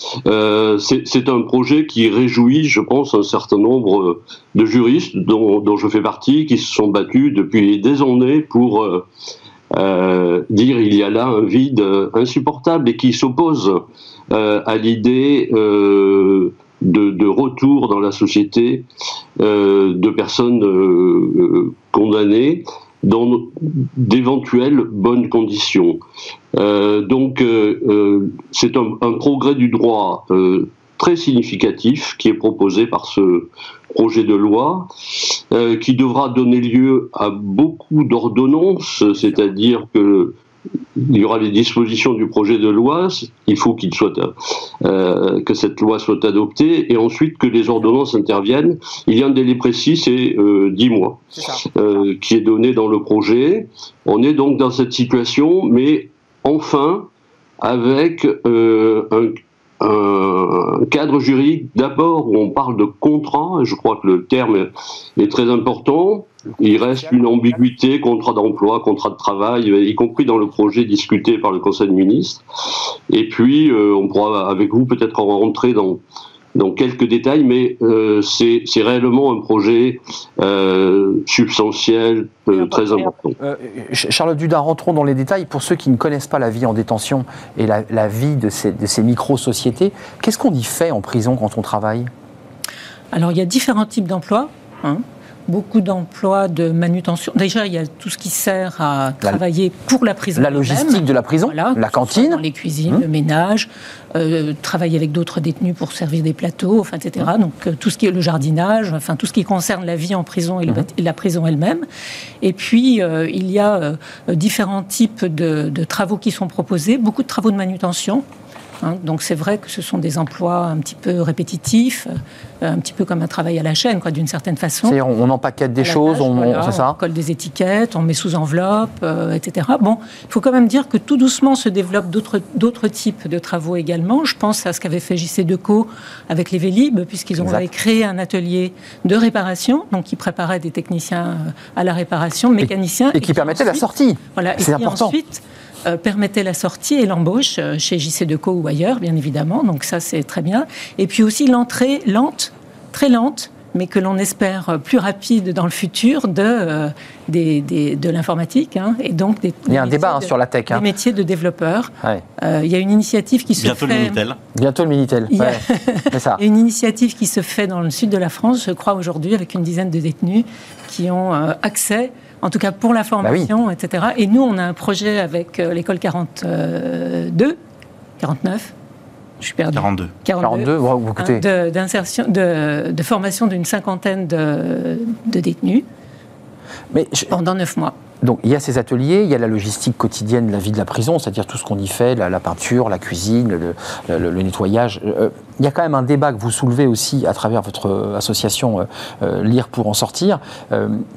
C'est un projet qui réjouit, je pense, un certain nombre de juristes dont je fais partie, qui se sont battus depuis des années pour euh, dire il y a là un vide insupportable et qui s'oppose euh, à l'idée euh, de, retour dans la société de personnes condamnées dans d'éventuelles bonnes conditions. donc c'est un, progrès du droit très significatif qui est proposé par ce projet de loi, euh, qui devra donner lieu à beaucoup d'ordonnances, c'est-à-dire que il y aura les dispositions du projet de loi, il faut qu'il soit euh, que cette loi soit adoptée et ensuite que les ordonnances interviennent. Il y a un délai précis, c'est euh, 10 mois, euh, qui est donné dans le projet. On est donc dans cette situation, mais enfin avec euh, un, un cadre juridique d'abord où on parle de contrat, je crois que le terme est très important. Il reste une ambiguïté, contrat d'emploi, contrat de travail, y compris dans le projet discuté par le Conseil de ministres. Et puis, euh, on pourra avec vous peut-être rentrer dans dans quelques détails, mais euh, c'est réellement un projet euh, substantiel, euh, très important. Charlotte Dudin, rentrons dans les détails. Pour ceux qui ne connaissent pas la vie en détention et la, vie de ces, de ces micro-sociétés, qu'est-ce qu'on y fait en prison quand on travaille? Alors, il y a différents types d'emplois. Hein beaucoup d'emplois de manutention. Déjà, il y a tout ce qui sert à travailler pour la prison. La logistique de la prison, la cantine. les cuisines, le ménage, euh, travailler avec d'autres détenus pour servir des plateaux, enfin, etc. Donc euh, tout ce qui est le jardinage, enfin tout ce qui concerne la vie en prison et, la prison elle-même. Et puis, euh, il y a différents types de, de travaux qui sont proposés, beaucoup de travaux de manutention. Hein. donc c'est vrai que ce sont des emplois un petit peu répétitifs, euh, un petit peu comme un travail à la chaîne, quoi, d'une certaine façon. On, on empaquette des choses, on, c'est ça On colle des étiquettes, on met sous enveloppe, euh, etc. Bon, il faut quand même dire que tout doucement se développent d'autres types de travaux également. Je pense à ce qu'avait fait JC Deco avec les Vélib, puisqu'ils ont créé un atelier de réparation, donc qui préparait des techniciens euh, à la réparation, mécaniciens. Et, qui, permettait la sortie. Voilà, c'est important. Ensuite, euh, permettait la sortie et l'embauche euh, chez JC Deco ou ailleurs, bien évidemment. Donc ça, c'est très bien. Et puis aussi l'entrée lente, très lente, mais que l'on espère plus rapide dans le futur de, euh, de l'informatique. Hein, et donc des, il y a un débat hein, sur la tech. Hein. Des métiers de développeur. il y a une initiative qui se Bientôt fait... Le Minitel. Bientôt le Minitel. Il y, a... <laughs> ça. une initiative qui se fait dans le sud de la France, je crois, aujourd'hui, avec une dizaine de détenus qui ont accès en tout cas pour la bah formation, etc. Et nous, on a un projet avec euh, l'école 42, 49, je suis perdu. 42. 42, vous écoutez. Hein, d'insertion, de, de, formation d'une cinquantaine de, de détenus Mais pendant neuf mois. Donc il y a ces ateliers, il y a la logistique quotidienne de la vie de la prison, c'est-à-dire tout ce qu'on y fait, la, peinture, la cuisine, le, nettoyage. Euh, il y a quand même un débat que vous soulevez aussi à travers votre association euh, euh, Lire pour en sortir,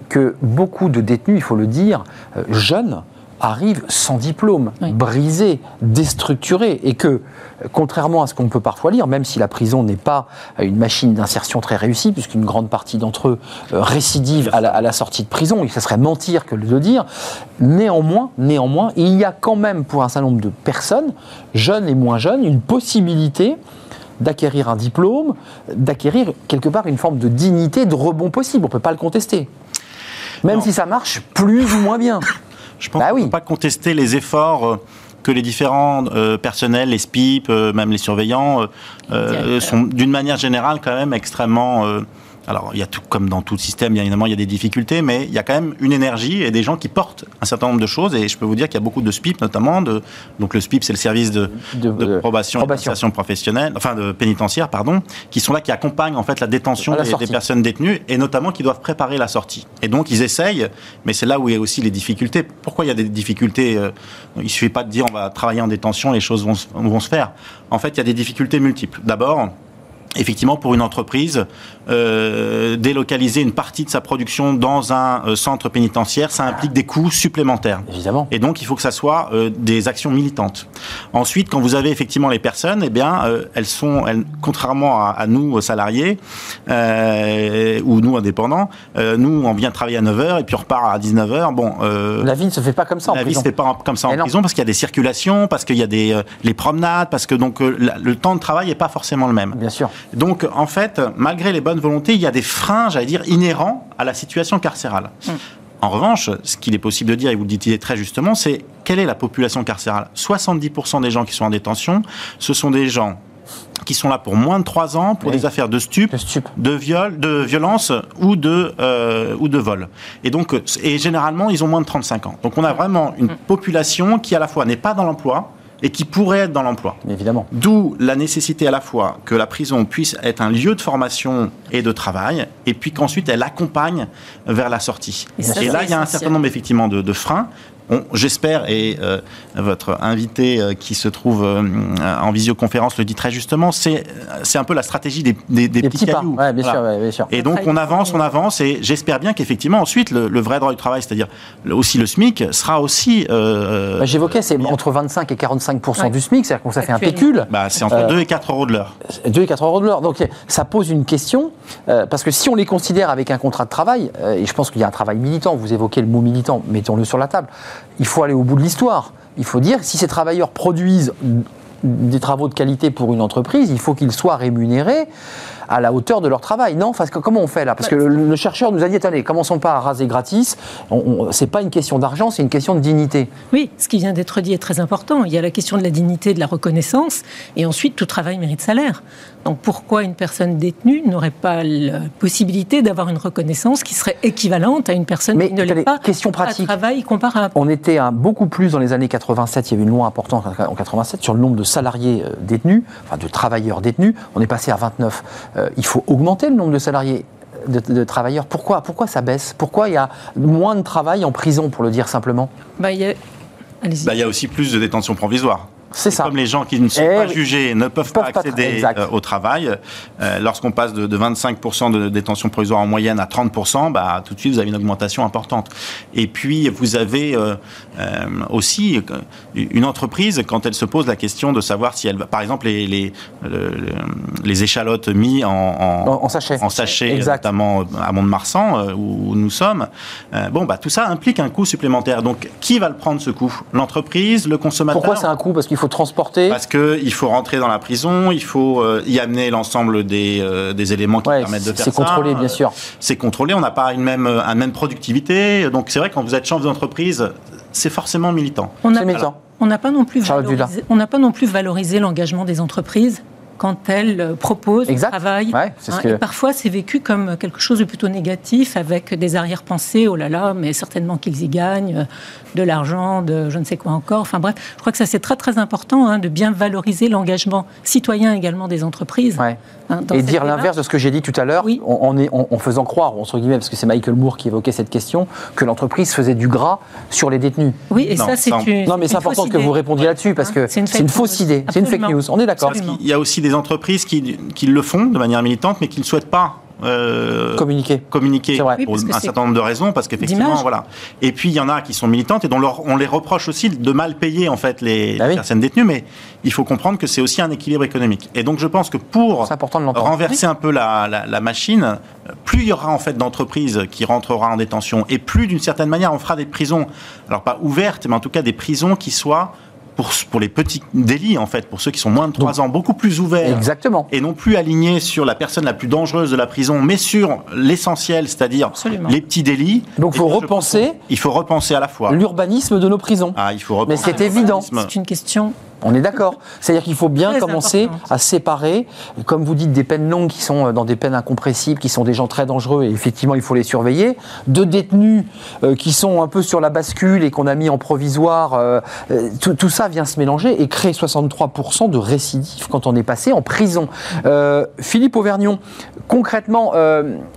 que beaucoup de détenus, il faut le dire, jeunes, arrivent sans diplôme, brisés, déstructurés, et que, contrairement à ce qu'on peut parfois lire, même si la prison n'est pas une machine d'insertion très réussie, puisqu'une grande partie d'entre eux euh, récidivent à la, sortie de prison, et ce serait mentir que de le dire, néanmoins, néanmoins, il y a quand même pour un certain nombre de personnes, jeunes et moins jeunes, une possibilité d'acquérir un diplôme, d'acquérir quelque part une forme de dignité, de rebond possible. On ne peut pas le contester. Même si ça marche plus ou moins bien. Je pense bah qu'on ne peut pas contester les efforts euh, que les différents euh, personnels, les SPIP, euh, même les surveillants, euh, sont d'une manière générale quand même extrêmement alors, il y a tout, comme dans tout système, bien évidemment, il y a des difficultés, mais il y a quand même une énergie et des gens qui portent un certain nombre de choses. Et je peux vous dire qu'il y a beaucoup de SPIP, notamment. De, donc, le SPIP, c'est le service de, de, probation, probation. professionnelle, enfin, de pénitentiaire, pardon, qui sont là, qui accompagnent, en fait, la détention des, personnes détenues et notamment qui doivent préparer la sortie. Et donc, ils essayent, mais c'est là où il y a aussi les difficultés. Pourquoi il y a des difficultés euh, Il ne suffit pas de dire on va travailler en détention, les choses vont, vont se faire. En fait, il y a des difficultés multiples. D'abord, effectivement, pour une entreprise, euh, délocaliser une partie de sa production dans un euh, centre pénitentiaire, ça implique des coûts supplémentaires. Évidemment. Et donc, il faut que ça soit euh, des actions militantes. Ensuite, quand vous avez effectivement les personnes, eh bien, elles sont, elles, contrairement à, nous, salariés, ou nous, indépendants, nous, on vient travailler à 9h et puis on repart à 19h. Bon, la vie ne se fait pas comme ça en la prison. La vie ne se fait pas comme ça en prison parce qu'il y a des circulations, parce qu'il y a des, les promenades, parce que donc le temps de travail n'est pas forcément le même. Bien sûr. Donc, en fait, malgré les bonnes volontés, il y a des freins, j'allais dire, inhérents à la situation carcérale. Hmm. En revanche, ce qu'il est possible de dire, et vous le dites très justement, c'est quelle est la population carcérale? 70% des gens qui sont en détention, ce sont des gens qui sont là pour moins de 3 ans pour des affaires de stup, de, viol, de violence ou de, euh, ou de vol. Et donc, et généralement, ils ont moins de 35 ans. Donc on a vraiment une hmm. population qui à la fois n'est pas dans l'emploi, et qui pourrait être dans l'emploi. Évidemment. D'où la nécessité à la fois que la prison puisse être un lieu de formation et de travail, et puis qu'ensuite elle accompagne vers la sortie. Et, là, il y a un certain nombre effectivement de freins. J'espère, et euh, votre invité euh, qui se trouve euh, en visioconférence le dit très justement, c'est un peu la stratégie des, petits, cailloux. bien, sûr, bien, sûr, Et donc on avance, on avance, et j'espère bien qu'effectivement ensuite le, vrai droit du travail, c'est-à-dire aussi le SMIC, sera aussi. Bah, j'évoquais, c'est entre 25 et 45% du SMIC, c'est-à-dire qu'on ça fait un pécule. Bah, c'est entre 2 et 4 euros de l'heure. 2 et 4 euros de l'heure. Donc ça pose une question, parce que si on les considère avec un contrat de travail, et je pense qu'il y a un travail militant, vous évoquez le mot militant, mettons-le sur la table il faut aller au bout de l'histoire. Il faut dire, si ces travailleurs produisent des travaux de qualité pour une entreprise, il faut qu'ils soient rémunérés à la hauteur de leur travail. Non, parce que comment on fait là? Parce que le, chercheur nous a dit attendez, commençons pas à raser gratis. C'est pas une question d'argent, c'est une question de dignité. Oui, ce qui vient d'être dit est très important. Il y a la question de la dignité, de la reconnaissance, et ensuite tout travail mérite salaire. Donc pourquoi une personne détenue n'aurait pas la possibilité d'avoir une reconnaissance qui serait équivalente à une personne qui ne l'est pas question pratique. travail comparable? On était beaucoup plus dans les années 87, il y avait une loi importante en 87 sur le nombre de salariés euh, détenus, enfin de travailleurs détenus. On est passé à 29. Euh, il faut augmenter le nombre de salariés. De, travailleurs. Pourquoi? Pourquoi ça baisse? Pourquoi il y a moins de travail en prison, pour le dire simplement? Bah, il, y a... Bah, il y a aussi plus de détention provisoire. C'est ça. Comme les gens qui ne sont pas jugés ne peuvent, pas accéder euh, au travail, euh, lorsqu'on passe de, 25% de détention provisoire en moyenne à 30%, bah, tout de suite vous avez une augmentation importante. Et puis vous avez euh, aussi une entreprise, quand elle se pose la question de savoir si elle va, par exemple, les, les, les échalotes mis en, en, sachet, en sachet notamment à Mont-de-Marsan, où nous sommes, bon, bah, tout ça implique un coût supplémentaire. Donc qui va le prendre ce coût? L'entreprise, le consommateur? Pourquoi c'est un coût? Parce qu'il faut transporter? Parce qu'il faut rentrer dans la prison, il faut euh, y amener l'ensemble des, euh, des, éléments qui permettent de faire ça. C'est contrôlé, bien sûr. C'est contrôlé, on n'a pas une même, une même productivité. Donc c'est vrai, quand vous êtes chef d'entreprise, c'est forcément militant. On n'a pas non plus on n'a pas non plus valorisé l'engagement des entreprises quand elles proposent du travail. Hein, et parfois, c'est vécu comme quelque chose de plutôt négatif, avec des arrière-pensées, oh là là, mais certainement qu'ils y gagnent de l'argent, de je ne sais quoi encore. Enfin bref, je crois que ça c'est très très important hein, de bien valoriser l'engagement citoyen également des entreprises. Hein, et dire l'inverse de ce que j'ai dit tout à l'heure, en, faisant croire, entre guillemets, parce que c'est Michael Moore qui évoquait cette question, que l'entreprise faisait du gras sur les détenus. Oui, et ça c'est une. Non, mais c'est important que vous répondiez là-dessus, parce que c'est une, fausse idée, c'est une fake news. On est d'accord. Il y a aussi des entreprises qui, qui le font de manière militante, mais qui ne souhaitent pas euh, communiquer. Communiquer pour un certain nombre de raisons, parce qu'effectivement, voilà. Et puis il y en a qui sont militantes et dont on les reproche aussi de mal payer en fait les, bah personnes détenues, mais il faut comprendre que c'est aussi un équilibre économique. Et donc je pense que pour renverser un peu la, la, machine, plus il y aura en fait d'entreprises qui rentrera en détention, et plus d'une certaine manière on fera des prisons, alors pas ouvertes, mais en tout cas des prisons qui soient pour, pour les petits délits, en fait, pour ceux qui sont moins de 3 ans, beaucoup plus ouverts. Exactement. Et non plus alignés sur la personne la plus dangereuse de la prison, mais sur l'essentiel, c'est-à-dire les petits délits. Donc, il faut repenser. Il faut repenser à la fois l'urbanisme de nos prisons. Ah, il faut repenser. Mais c'est évident. C'est une question on est d'accord. C'est-à-dire qu'il faut bien commencer à séparer, comme vous dites, des peines longues qui sont euh, dans des peines incompressibles, qui sont des gens très dangereux et effectivement il faut les surveiller, de détenus euh, qui sont un peu sur la bascule et qu'on a mis en provisoire. euh, tout, tout ça vient se mélanger et créer 63% de récidives quand on est passé en prison. Euh, Philippe Auvergnon, concrètement,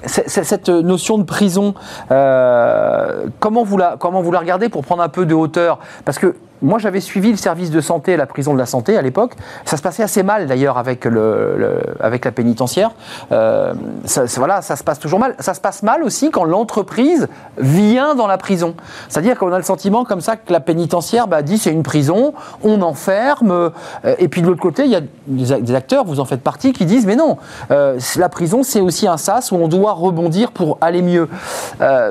cette notion de prison, comment, vous la, comment vous la regardez pour prendre un peu de hauteur? Parce que moi, j'avais suivi le service de santé à la prison de la santé à l'époque. Ça se passait assez mal d'ailleurs avec, le, avec la pénitentiaire. Euh, ça, voilà, ça se passe toujours mal. Ça se passe mal aussi quand l'entreprise vient dans la prison. C'est-à-dire qu'on a le sentiment comme ça que la pénitentiaire bah, dit c'est une prison, on enferme. euh, et puis de l'autre côté, il y a des acteurs, vous en faites partie, qui disent mais non, euh, la prison c'est aussi un sas où on doit rebondir pour aller mieux.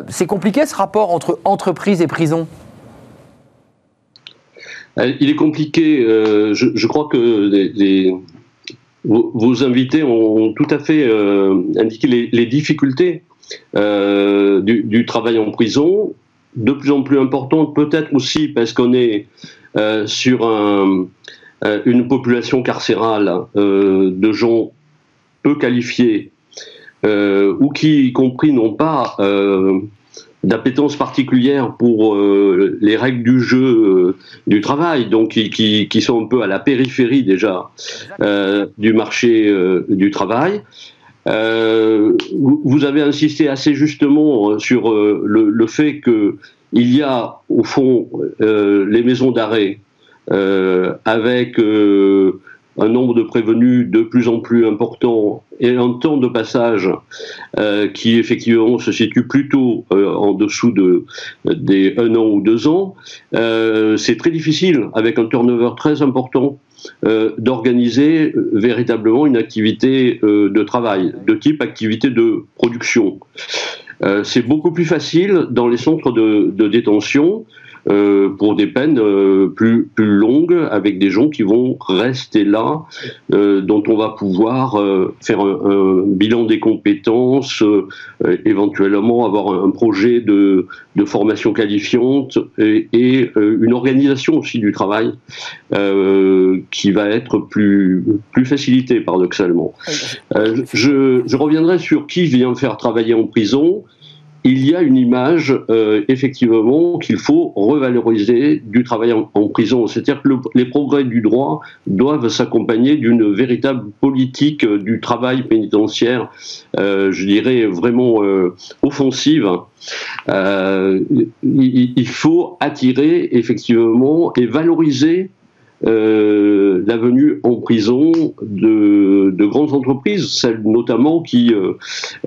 C'est compliqué ce rapport entre entreprise et prison? Euh, Il est compliqué. euh, je, crois que vos, invités ont tout à fait euh, indiqué les, difficultés du, travail en prison, de plus en plus importantes, peut-être aussi parce qu'on est sur un- une population carcérale de gens peu qualifiés ou qui, y compris, n'ont pas d'appétence particulière pour euh, les règles du jeu euh, du travail, donc qui, qui, qui sont un peu à la périphérie déjà euh, du marché euh, du travail. Euh, vous vous avez insisté assez justement sur le, le fait que il y a au fond euh, les maisons d'arrêt euh, avec euh, un nombre de prévenus de plus en plus important et un temps de passage euh, qui effectivement se situe plutôt euh, en dessous de des un an ou deux ans, euh, c'est très difficile avec un turnover très important d'organiser véritablement une activité de travail de type activité de production. C'est beaucoup plus facile dans les centres de détention euh, pour des peines euh, plus, plus longues avec des gens qui vont rester là, euh, dont on va pouvoir euh, faire un, un bilan des compétences, euh, éventuellement avoir un, projet de, de formation qualifiante et, et, une organisation aussi du travail euh, qui va être plus, plus facilitée paradoxalement. Euh, je, je reviendrai sur qui vient faire travailler en prison il y a une image, euh, effectivement, qu'il faut revaloriser du travail en, prison. C'est-à-dire que le- les progrès du droit doivent s'accompagner d'une véritable politique euh, du travail pénitentiaire, euh, je dirais vraiment offensive. Il faut attirer, effectivement, et valoriser euh, la venue en prison de, de grandes entreprises, celles notamment qui euh,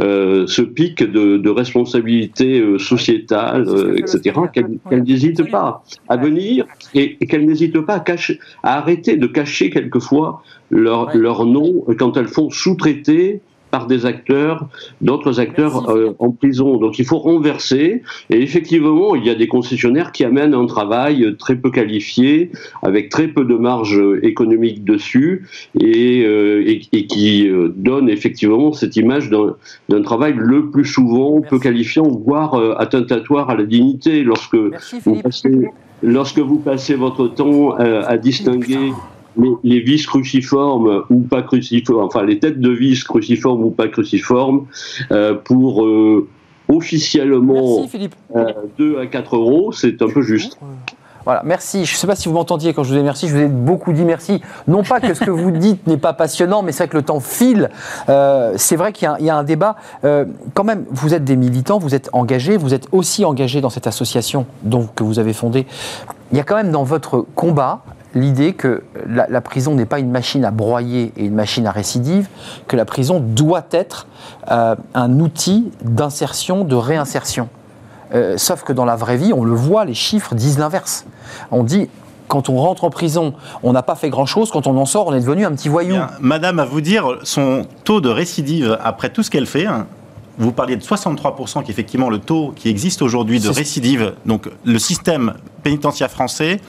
euh, se piquent de, de responsabilités sociétales, etc., qu'elles n'hésitent pas à venir et, et qu'elles n'hésitent pas à, cacher, à arrêter de cacher quelquefois leur nom quand elles font sous-traiter par des acteurs, d'autres acteurs euh, en prison. Donc il faut renverser. Et effectivement, il y a des concessionnaires qui amènent un travail très peu qualifié, avec très peu de marge économique dessus, et, euh, et, et qui euh, donnent effectivement cette image d'un travail le plus souvent peu qualifiant, voire euh, attentatoire à la dignité. Lorsque Merci vous passez, lorsque vous passez votre temps à distinguer les, les vis cruciformes ou pas cruciformes, enfin les têtes de vis cruciformes ou pas cruciformes, euh, pour euh, officiellement Merci Philippe. euh, 2 à 4 euros, c'est un peu juste. Voilà, merci. Je ne sais pas si vous m'entendiez quand je vous ai dit merci, je vous ai beaucoup dit merci. Non pas que ce que vous dites n'est pas passionnant, mais c'est vrai que le temps file. Euh, c'est vrai qu'il y, a un- il y a un débat. Euh, quand même, vous êtes des militants, vous êtes engagés, vous êtes aussi engagés dans cette association donc, que vous avez fondée. Il y a quand même dans votre combat l'idée que la, prison n'est pas une machine à broyer et une machine à récidive, que la prison doit être euh, un outil d'insertion, de réinsertion. Euh, sauf que dans la vraie vie, on le voit, les chiffres disent l'inverse. On dit, quand on rentre en prison, on n'a pas fait grand-chose, quand on en sort, on est devenu un petit voyou. Madame, à vous dire, son taux de récidive après tout ce qu'elle fait, hein, vous parliez de 63%, qui est effectivement le taux qui existe aujourd'hui de récidive. Donc le système pénitentiaire français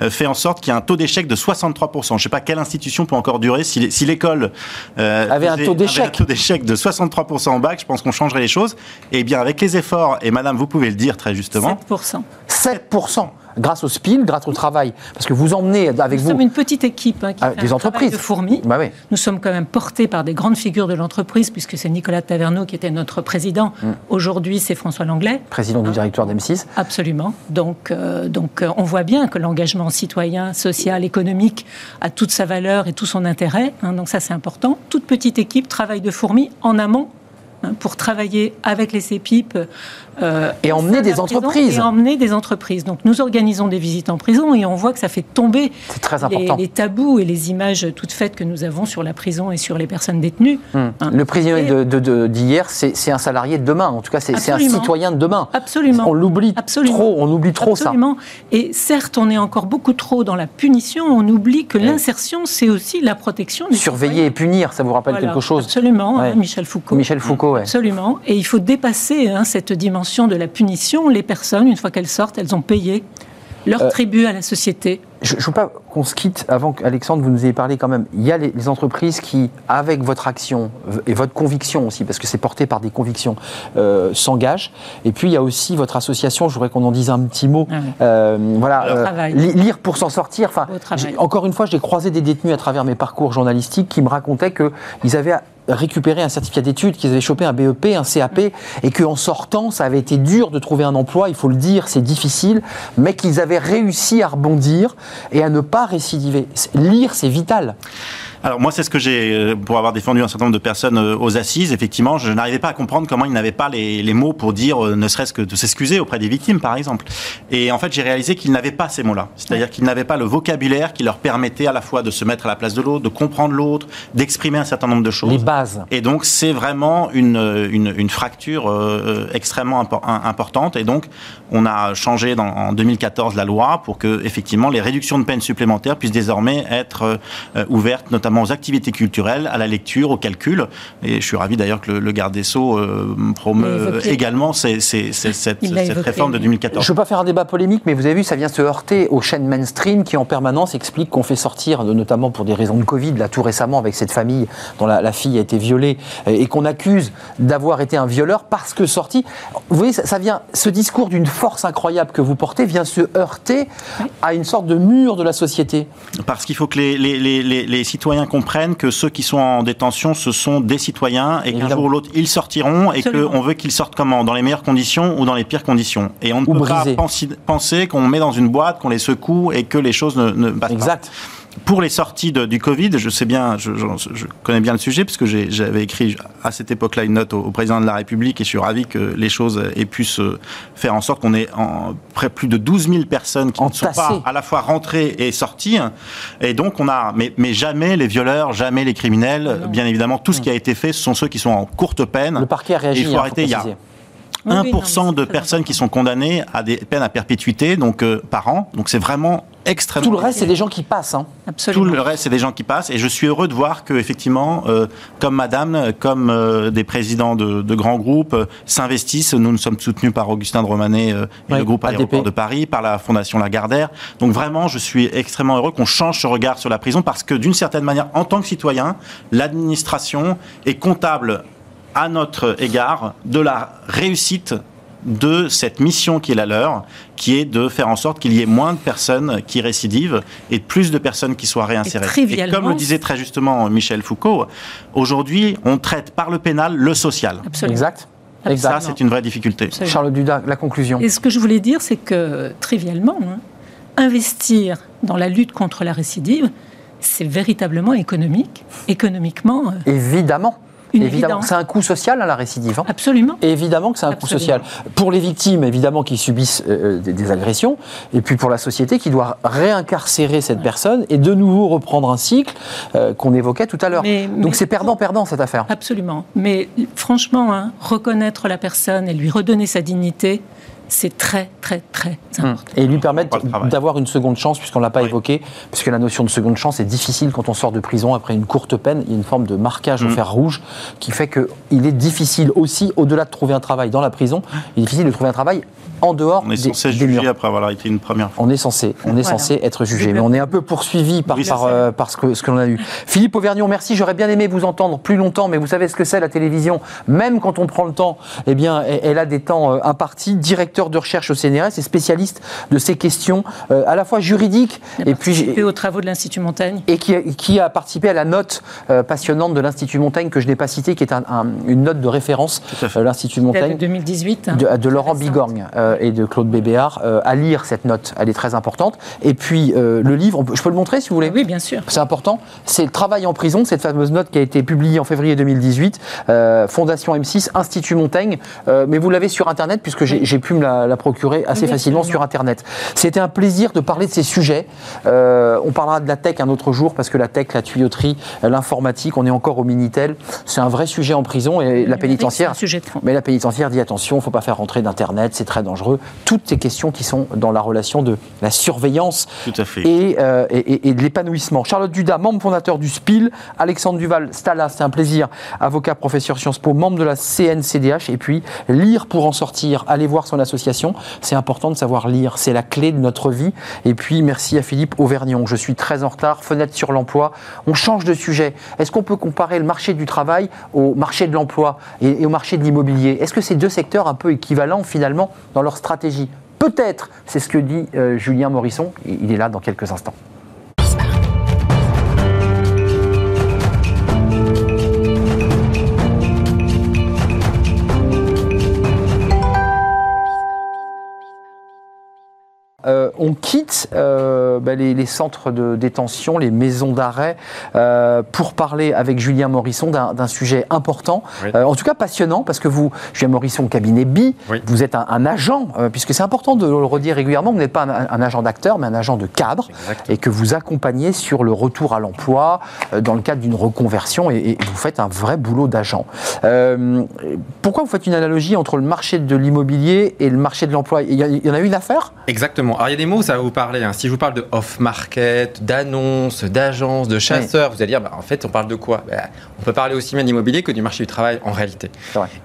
euh, fait en sorte qu'il y a un taux d'échec de 63%. Je ne sais pas quelle institution peut encore durer. Si, l'école euh, avait, un taux d'échec de 63% en bac, je pense qu'on changerait les choses. Et eh bien avec les efforts, et madame, vous pouvez le dire très justement. 7%. 7% grâce au SPIL, grâce au travail. Parce que vous emmenez avec vous. Nous sommes une petite équipe hein, qui ah, des entreprises. de fourmis. Bah oui. Nous sommes quand même portés par des grandes figures de l'entreprise, puisque c'est Nicolas Taverneau qui était notre président. Mm. Aujourd'hui, c'est François Langlais. Président du hein directoire d'M6. Absolument. Donc, euh, donc euh, on voit bien que l'engagement citoyen, social, économique a toute sa valeur et tout son intérêt. Hein, donc ça, c'est important. Toute petite équipe, travail de fourmis en amont pour travailler avec les CEPIP. Euh, et emmener des entreprises. Et emmener des entreprises. Donc nous organisons des visites en prison et on voit que ça fait tomber très les, tabous et les images toutes faites que nous avons sur la prison et sur les personnes détenues. Hmm. Hein. Le prisonnier d'hier, c'est un salarié de demain. En tout cas, c'est un citoyen de demain. Absolument. On l'oublie trop. On oublie trop Absolument. ça. Et certes, on est encore beaucoup trop dans la punition. On oublie que l'insertion, c'est aussi la protection. Des Surveiller et punir, ça vous rappelle quelque chose Absolument. Hein, Michel Foucault. Michel Foucault. Absolument. Et il faut dépasser hein, cette dimension de la punition. Les personnes, une fois qu'elles sortent, elles ont payé leur euh, tribut à la société. Je ne veux pas qu'on se quitte avant qu'Alexandre, vous nous ayez parlé quand même. Il y a les, entreprises qui, avec votre action et votre conviction aussi, parce que c'est porté par des convictions, euh, s'engagent. Et puis il y a aussi votre association, je voudrais qu'on en dise un petit mot. Ah euh, voilà, lire pour s'en sortir. Enfin, encore une fois, j'ai croisé des détenus à travers mes parcours journalistiques qui me racontaient qu'ils avaient récupérer un certificat d'études, qu'ils avaient chopé un BEP, un CAP, et qu'en sortant, ça avait été dur de trouver un emploi, il faut le dire, c'est difficile, mais qu'ils avaient réussi à rebondir et à ne pas récidiver. Lire, c'est vital. Alors moi, c'est ce que j'ai, euh, pour avoir défendu un certain nombre de personnes euh, aux assises, effectivement, je n'arrivais pas à comprendre comment ils n'avaient pas les, les, mots pour dire, euh, ne serait-ce que de s'excuser auprès des victimes, par exemple. Et en fait, j'ai réalisé qu'ils n'avaient pas ces mots-là. C'est-à-dire qu'ils n'avaient pas le vocabulaire qui leur permettait à la fois de se mettre à la place de l'autre, de comprendre l'autre, d'exprimer un certain nombre de choses. Les bases. Et donc, c'est vraiment une, une, une fracture extrêmement importante. Et donc, on a changé dans, en 2014 la loi pour que, effectivement, les réductions de peine supplémentaires puissent désormais être ouvertes, notamment aux activités culturelles, à la lecture, au calcul. Et je suis ravi d'ailleurs que le, garde des Sceaux euh, promeut également cette, réforme de 2014. Je ne veux pas faire un débat polémique, mais vous avez vu, ça vient se heurter aux chaînes mainstream qui en permanence expliquent qu'on fait sortir, notamment pour des raisons de Covid, là tout récemment avec cette famille dont la, fille a été violée et qu'on accuse d'avoir été un violeur parce que sorti. Vous voyez, ça, vient, ce discours d'une force incroyable que vous portez vient se heurter à une sorte de mur de la société. Parce qu'il faut que les, les, les, les citoyens comprennent que ceux qui sont en détention, ce sont des citoyens et qu'un jour ou l'autre, ils sortiront et qu'on veut qu'ils sortent comment? Dans les meilleures conditions ou dans les pires conditions? Et on ne peut pas penser, qu'on met dans une boîte, qu'on les secoue et que les choses ne, ne passent exact pour les sorties du Covid, je sais bien, je, connais bien le sujet puisque j'avais écrit à cette époque-là une note au, président de la République et je suis ravi que les choses aient pu se faire en sorte qu'on ait en, près plus de 12 000 personnes qui ne sont pas à la fois rentrées et sorties. Et donc on a, mais, mais jamais les violeurs, jamais les criminels. Bien évidemment, tout ce qui a été fait, ce sont ceux qui sont en courte peine. Le parquet a réagi. il faut hein, arrêter. il y a 1% de personnes qui sont condamnées à des peines à perpétuité donc euh, par an. Donc c'est vraiment extrêmement. Tout le reste, c'est des gens qui passent. Hein. Tout le reste, c'est des gens qui passent. Et je suis heureux de voir que, effectivement, euh, comme Madame, comme euh, des présidents de, grands groupes s'investissent. Nous, nous sommes soutenus par Augustin de Romanet et le groupe Aéroport de Paris, par la Fondation Lagardère. Donc vraiment, je suis extrêmement heureux qu'on change ce regard sur la prison parce que, d'une certaine manière, en tant que citoyen, l'administration est comptable à notre égard de la réussite de cette mission qui est la leur, qui est de faire en sorte qu'il y ait moins de personnes qui récidivent et plus de personnes qui soient réinsérées. Et, comme le disait très justement Michel Foucault, aujourd'hui, on traite par le pénal le social. Absolument. Exact. Et ça, c'est une vraie difficulté. Charles Dudas, la conclusion. Et ce que je voulais dire, c'est que, trivialement, hein, investir dans la lutte contre la récidive, c'est véritablement économique, économiquement. Euh, Évidemment évidemment, c'est un coût social à hein, la récidive. Hein. Absolument. Et évidemment que c'est un coût social. Pour les victimes, évidemment, qui subissent euh, euh, des, agressions, et puis pour la société qui doit réincarcérer cette personne et de nouveau reprendre un cycle euh, qu'on évoquait tout à l'heure. Donc c'est perdant-perdant cette affaire. Absolument. Mais franchement, hein, reconnaître la personne et lui redonner sa dignité, c'est très, très, très Hum. important. Et lui permettre d'avoir une seconde chance, puisqu'on ne l'a pas Oui. évoqué, puisque la notion de seconde chance est difficile quand on sort de prison après une courte peine. Il y a une forme de marquage au Mm. fer rouge qui fait qu'il est difficile aussi, au-delà de trouver un travail dans la prison, il est difficile de trouver un travail en dehors On est des, censé des juger murs. après avoir été une première fois. On est censé, on est Voilà. censé être jugé, mais on est un peu poursuivi par, Oui, par, euh, par ce que, ce que l'on a eu. Philippe Auvergnat, merci. J'aurais bien aimé vous entendre plus longtemps, mais vous savez ce que c'est la télévision. Même quand on prend le temps, eh bien, elle elle a des temps euh, impartis. Directeur de recherche au CNRS et spécialiste de ces questions euh, à la fois juridiques et puis aux travaux de l'Institut Montaigne. et qui, a- qui a participé à la note euh, passionnante de l'Institut Montaigne que je n'ai pas citée, qui est un- un- une note de référence euh, l'Institut Elle est de Montaigne 2018. hein. de, de Laurent. Bigorgne euh, et de Claude Bébéard euh, à lire cette note. Elle est très importante. Et puis euh, le livre, peut- je peux le montrer si vous voulez? Oui, bien sûr. C'est important. C'est le travail en prison, cette fameuse note qui a été publiée en février 2018, euh, Fondation M6, Institut Montaigne. Euh, mais vous l'avez sur Internet puisque j'ai j'ai pu me la, la procurer assez Oui, facilement sur Internet. C'était un plaisir de parler de ces sujets. Euh, on parlera de la tech un autre jour parce que la tech, la tuyauterie, l'informatique, on est encore au Minitel. C'est un vrai sujet en prison et la pénitentiaire. C'est un sujet de fond. Mais la pénitentiaire dit attention, il ne faut pas faire rentrer d'Internet, c'est très dangereux. Toutes ces questions qui sont dans la relation de la surveillance Tout à fait. et, euh, et- et- et de l'épanouissement. Charlotte Duda, membre fondateur du SPIL, Alexandre Duval, Stala, c'est un plaisir, avocat, professeur Sciences Po, membre de la CNCDH, et puis lire pour en sortir, aller voir son association, c'est important de savoir lire, c'est la clé de notre vie. Et puis merci à Philippe Auvergnon, je suis très en retard, fenêtre sur l'emploi, on change de sujet. Est-ce qu'on peut comparer le marché du travail au marché de l'emploi et, au marché de l'immobilier? Est-ce que ces deux secteurs un peu équivalents finalement dans leur stratégie? Peut-être, c'est ce que dit euh, Julien Morisson, il est là dans quelques instants. Euh, on quitte euh, bah, les, les centres de détention, les maisons d'arrêt, euh, pour parler avec Julien Morisson d'un sujet important, Oui. en tout cas passionnant, parce que vous, Julien Morisson, cabinet B, Oui. vous êtes un, un agent, puisque c'est important de le redire régulièrement, vous n'êtes pas un, un agent d'acteur, mais un agent de cadre, et que vous accompagnez sur le retour à l'emploi, dans le cadre d'une reconversion, et, et vous faites un vrai boulot d'agent. Pourquoi vous faites une analogie entre le marché de l'immobilier et le marché de l'emploi? Il y, a- il y en a une affaire Exactement. Alors il y a des mots où ça va vous parler. hein. Si je vous parle de off-market, d'annonces, d'agences, de chasseurs, vous allez dire, bah, en fait, on parle de quoi? Bah, On peut parler aussi bien d'immobilier que du marché du travail en réalité.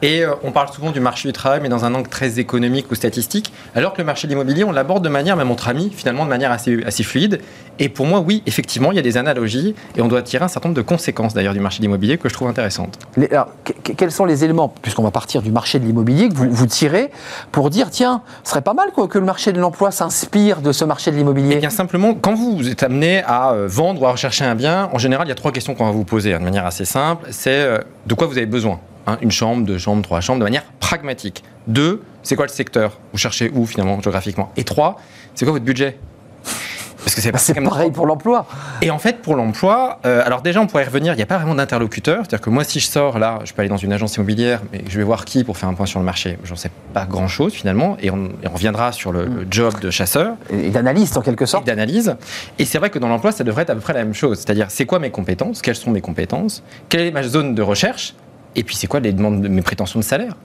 Et euh, on parle souvent du marché du travail, mais dans un angle très économique ou statistique, alors que le marché de l'immobilier, on l'aborde de manière, même entre amis, finalement de manière assez, assez fluide. Et pour moi, oui, effectivement, il y a des analogies et on doit tirer un certain nombre de conséquences d'ailleurs du marché de l'immobilier que je trouve intéressantes. Les- alors, que- que- quels sont les éléments, puisqu'on va partir du marché de l'immobilier, que vous, vous tirez pour dire, tiens, ce serait pas mal quoi, que le marché de l'emploi de ce marché de Eh l'immobilier bien simplement, quand vous êtes amené à euh, vendre ou à rechercher un bien, en général, il y a trois questions qu'on va vous poser hein, de manière assez simple. C'est euh, de quoi vous avez besoin hein, Une chambre, deux chambres, trois chambres, de manière pragmatique. Deux, c'est quoi le secteur? Vous cherchez où finalement géographiquement? Et trois, c'est quoi votre budget? Parce que c'est Bah, pareil pour l'emploi. et en fait, pour l'emploi, euh, alors déjà, on pourrait y revenir, il n'y a pas vraiment d'interlocuteur. C'est-à-dire que moi, si je sors là, je peux aller dans une agence immobilière, mais je vais voir qui pour faire un point sur le marché J'en sais pas grand-chose finalement. Et on, et on reviendra sur le, le job de chasseur Et d'analyste en quelque et sorte. d'analyse. Et c'est vrai que dans l'emploi, ça devrait être à peu près la même chose. C'est-à-dire, c'est quoi mes compétences? Quelles sont mes compétences? Quelle est ma zone de recherche? Et puis, c'est quoi les demandes de mes prétentions de salaire?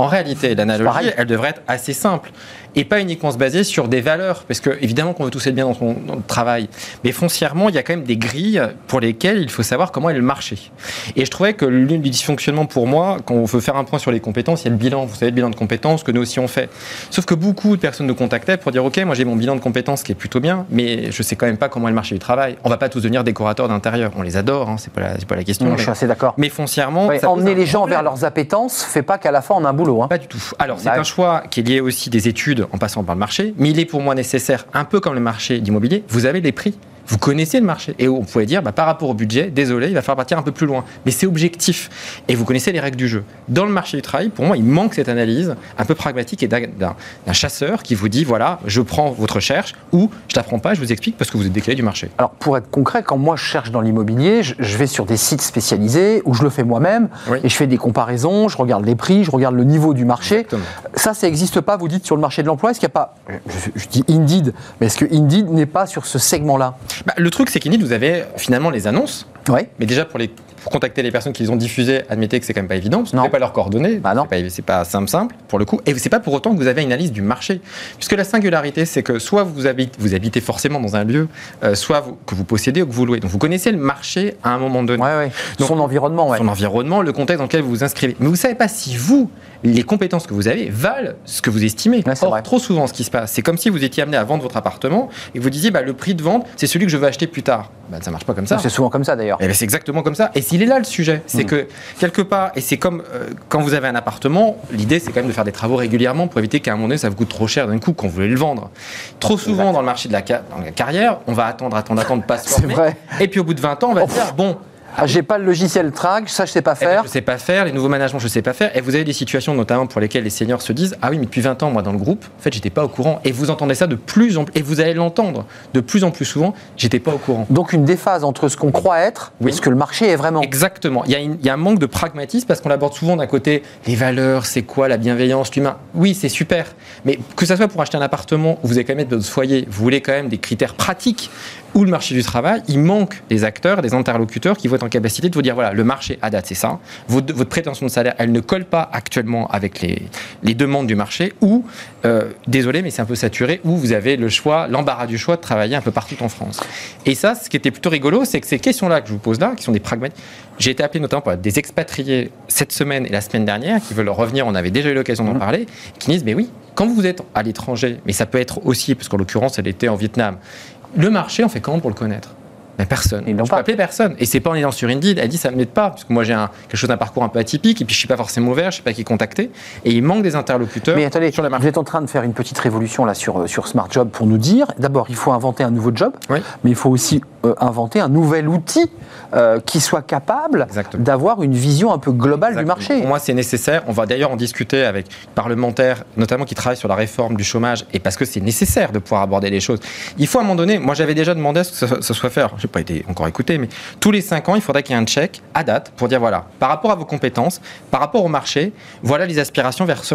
En réalité, l'analogie, elle devrait être assez simple et pas uniquement se baser sur des valeurs, parce que évidemment qu'on veut tous être bien dans son dans le travail, mais foncièrement, il y a quand même des grilles pour lesquelles il faut savoir comment est le marché. Et je trouvais que l'une des dysfonctionnements pour moi, quand on veut faire un point sur les compétences, il y a le bilan, vous savez, le bilan de compétences que nous aussi on fait. Sauf que beaucoup de personnes nous contactaient pour dire, ok, moi j'ai mon bilan de compétences qui est plutôt bien, mais je sais quand même pas comment est le marché du travail. On va pas tous devenir décorateurs d'intérieur, on les adore, hein, c'est pas la, c'est pas la question. Non, mais, je suis assez d'accord. mais foncièrement, Ouais, emmener les gens problème. vers leurs appétences fait pas qu'à la fin on a un boulot. Hein. Pas du tout. Alors, c'est Ouais. un choix qui est lié aussi des études en passant par le marché, mais il est pour moi nécessaire, un peu comme le marché d'immobilier, vous avez des prix. Vous connaissez le marché. Et on pourrait dire, bah, par rapport au budget, désolé, il va falloir partir un peu plus loin. Mais c'est objectif. Et vous connaissez les règles du jeu. Dans le marché du travail, pour moi, il manque cette analyse un peu pragmatique et d'un- chasseur qui vous dit, voilà, je prends votre recherche ou je la prends pas, je vous explique parce que vous êtes décalé du marché. Alors pour être concret, quand moi je cherche dans l'immobilier, je, je vais sur des sites spécialisés où je le fais moi-même Oui. et je fais des comparaisons, je regarde les prix, je regarde le niveau du marché. Exactement. Ça, ça n'existe pas, vous dites, sur le marché de l'emploi. Est-ce qu'il n'y a pas, je, je dis Indeed, mais est-ce que Indeed n'est pas sur ce segment-là? Bah, le truc, c'est qu'Indeed, vous avez finalement les annonces. Oui. Mais déjà, pour les pour contacter les personnes qui les ont diffusées, admettez que c'est quand même pas évident, parce que vous n'avez pas leurs coordonnées. Bah non. C'est pas, simple, simple, pour le coup. Et c'est pas pour autant que vous avez une analyse du marché. Puisque la singularité, c'est que soit vous habitez, vous habitez forcément dans un lieu, euh, soit vous- que vous possédez ou que vous louez. Donc vous connaissez le marché à un moment donné. Ouais, ouais. Donc, Son environnement, ouais. son environnement, le contexte dans lequel vous vous inscrivez. Mais vous ne savez pas si vous, les compétences que vous avez, valent ce que vous estimez. Or, vrai. trop souvent, ce qui se passe, c'est comme si vous étiez amené à vendre votre appartement et que vous disiez bah, le prix de vente, c'est celui que je veux acheter plus tard. Bah, ça marche pas comme ça. C'est souvent comme ça d'ailleurs. Ben, c'est exactement comme ça. Et s'il est là le sujet, c'est Mm. que quelque part, et c'est comme euh, quand vous avez un appartement, l'idée c'est quand même de faire des travaux régulièrement pour éviter qu'à un moment donné ça vous coûte trop cher d'un coup vous voulez le vendre. Trop souvent dans le marché de la, ca- dans la carrière, on va attendre, attendre, attendre, pas se former. vrai. Et puis au bout de 20 ans, on va se dire bon, Ah, J'ai pas le logiciel track, ça je sais pas eh ben, faire. je sais pas faire, les nouveaux managements, je sais pas faire. Et vous avez des situations notamment pour lesquelles les seniors se disent Ah oui, mais depuis 20 ans, moi dans le groupe, en fait, j'étais pas au courant. Et vous entendez ça de plus en plus, et vous allez l'entendre de plus en plus souvent, j'étais pas au courant. Donc une déphase entre ce qu'on croit être Oui. et ce que le marché est vraiment. Exactement. Il y, a une- il y a un manque de pragmatisme parce qu'on l'aborde souvent d'un côté les valeurs, c'est quoi la bienveillance, l'humain? Oui, c'est super. Mais que ça soit pour acheter un appartement où vous allez quand même être votre foyer, vous voulez quand même des critères pratiques ou le marché du travail, il manque des acteurs, des interlocuteurs qui vont être en capacité de vous dire voilà, le marché à date, c'est ça. Votre, votre prétention de salaire, elle ne colle pas actuellement avec les, les demandes du marché ou, euh, désolé, mais c'est un peu saturé, ou vous avez le choix, l'embarras du choix de travailler un peu partout en France. Et ça, ce qui était plutôt rigolo, c'est que ces questions-là que je vous pose là, qui sont des pragmatiques, j'ai été appelé notamment par des expatriés cette semaine et la semaine dernière qui veulent revenir, on avait déjà eu l'occasion d'en parler, qui disent, mais oui, quand vous êtes à l'étranger, mais ça peut être aussi, parce qu'en l'occurrence, elle était en Vietnam, le marché, on fait comment pour le connaître? Mais personne. Ils l'ont je pas. appeler personne. Et c'est pas en allant sur Indeed. Elle dit ça me m'aide pas, parce que moi j'ai un, quelque chose d'un parcours un peu atypique, et puis je suis pas forcément ouvert, je sais pas qui contacter. Et il manque des interlocuteurs Mais attendez, sur la marque. vous êtes en train de faire une petite révolution là sur, euh, sur Smart Job pour nous dire, d'abord, il faut inventer un nouveau job, Oui. mais il faut aussi euh, inventer un nouvel outil euh, qui soit capable d'avoir une vision un peu globale du marché. Pour moi, c'est nécessaire. On va d'ailleurs en discuter avec parlementaires, notamment qui travaillent sur la réforme du chômage, et parce que c'est nécessaire de pouvoir aborder les choses. Il faut à un moment donné, moi j'avais déjà demandé à ce que ça, ça soit fait, alors, pas été encore écouté, mais tous les cinq ans, il faudrait qu'il y ait un check à date pour dire voilà, par rapport à vos compétences, par rapport au marché, voilà les aspirations vers ce,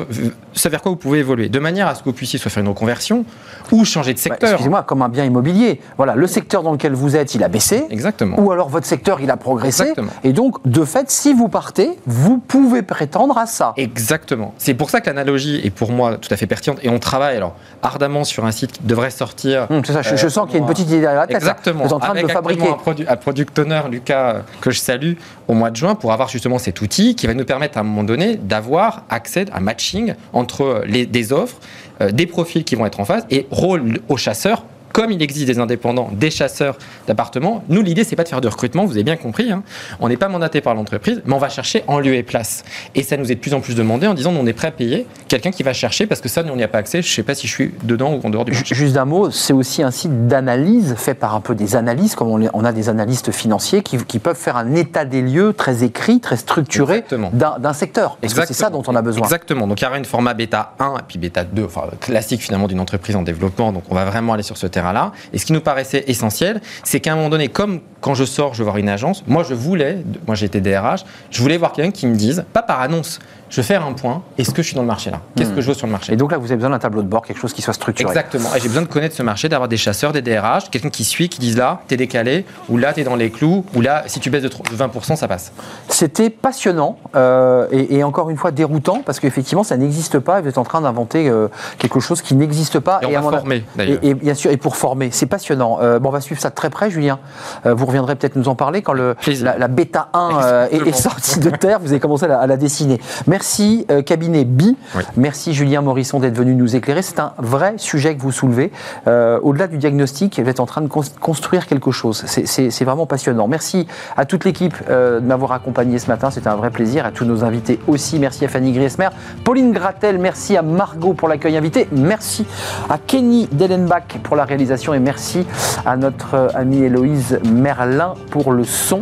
ce vers quoi vous pouvez évoluer, de manière à ce que vous puissiez soit faire une reconversion ou changer de Bah, secteur. Excusez-moi, comme un bien immobilier. Voilà, le secteur dans lequel vous êtes, il a baissé. Exactement. Ou alors votre secteur, il a progressé. Exactement. Et donc, de fait, si vous partez, vous pouvez prétendre à ça. Exactement. C'est pour ça que l'analogie est pour moi tout à fait pertinente. Et on travaille alors ardemment sur un site qui devrait sortir. Hum, ça, je, je Euh, sens qu'il y a une petite idée derrière la tête. Exactement. Vous êtes en train de le fabriquer. Actuellement Un, produ- un product owner, Lucas, que je salue, au mois de juin, pour avoir justement cet outil qui va nous permettre à un moment donné d'avoir accès à un matching entre les, des offres, euh, des profils qui vont être en face et rôle aux chasseurs. Comme il existe des indépendants, des chasseurs d'appartements, nous l'idée c'est pas de faire de recrutement, vous avez bien compris. hein. On n'est pas mandaté par l'entreprise, mais on va chercher en lieu et place. Et ça nous est de plus en plus demandé en disant on est prêt à payer quelqu'un qui va chercher parce que ça nous on n'y a pas accès. Je sais pas si je suis dedans ou en dehors du marché. Juste d'un mot, c'est aussi un site d'analyse fait par un peu des analystes, comme on, a des analystes financiers qui, qui peuvent faire un état des lieux très écrit, très structuré d'un secteur. Parce que c'est ça dont on a besoin. Exactement. Donc il y aura une format bêta 1 et puis bêta 2, enfin classique finalement d'une entreprise en développement. Donc on va vraiment aller sur ce terrain-là. Et ce qui nous paraissait essentiel, c'est qu'à un moment donné, comme quand je sors, je veux voir une agence, moi je voulais, moi j'étais DRH, je voulais voir quelqu'un qui me dise, pas par annonce, je vais faire un point, est-ce que je suis dans le marché là? Qu'est-ce que je veux sur le marché? Et donc là, vous avez besoin d'un tableau de bord, quelque chose qui soit structuré. Exactement. Et j'ai besoin de connaître ce marché, d'avoir des chasseurs, des DRH, quelqu'un qui suit, qui disent là, t'es décalé, ou là, t'es dans les clous, ou là, si tu baisses de trop- de 20%, ça passe. C'était passionnant euh, et, et encore une fois déroutant parce qu'effectivement ça n'existe pas et vous êtes en train d'inventer euh, quelque chose qui n'existe pas. Et on va avis- former, d'ailleurs. Et, et bien sûr, et pour former, c'est passionnant. Euh, bon, on va suivre ça de très près, Julien. Vous reviendrez peut-être nous en parler quand le, la, la bêta 1 euh, est, sortie de terre. Vous avez commencé à la, à la dessiner. Merci, euh, cabinet BI. Oui. Merci, Julien Morisson, d'être venu nous éclairer. C'est un vrai sujet que vous soulevez. Euh, Au-delà du diagnostic, vous êtes en train de cons- construire quelque chose. C'est- vraiment passionnant. Merci à toute l'équipe euh, de m'avoir accompagné ce matin. C'était un vrai plaisir. À tous nos invités aussi. Merci à Fanny Griesmer, Pauline Gratel. Merci à Margot pour l'accueil invité. Merci à Kenny Dellenbach pour la réalisation et merci à notre amie Héloïse Merlin pour le son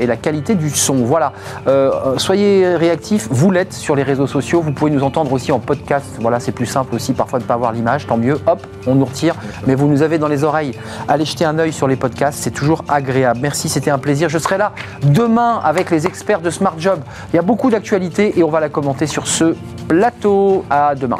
et la qualité du son. Voilà. Soyez réactifs. Vous l'êtes sur les réseaux sociaux. Vous pouvez nous entendre aussi en podcast. Voilà, c'est plus simple aussi parfois de ne pas avoir l'image. Tant mieux. Hop, on nous retire. Mais vous nous avez dans les oreilles. Allez jeter un œil sur les podcasts. C'est toujours agréable. Merci, c'était un plaisir. Je serai là demain avec les experts de Smart Job. Il y a beaucoup d'actualités et on va la commenter sur ce plateau. À demain.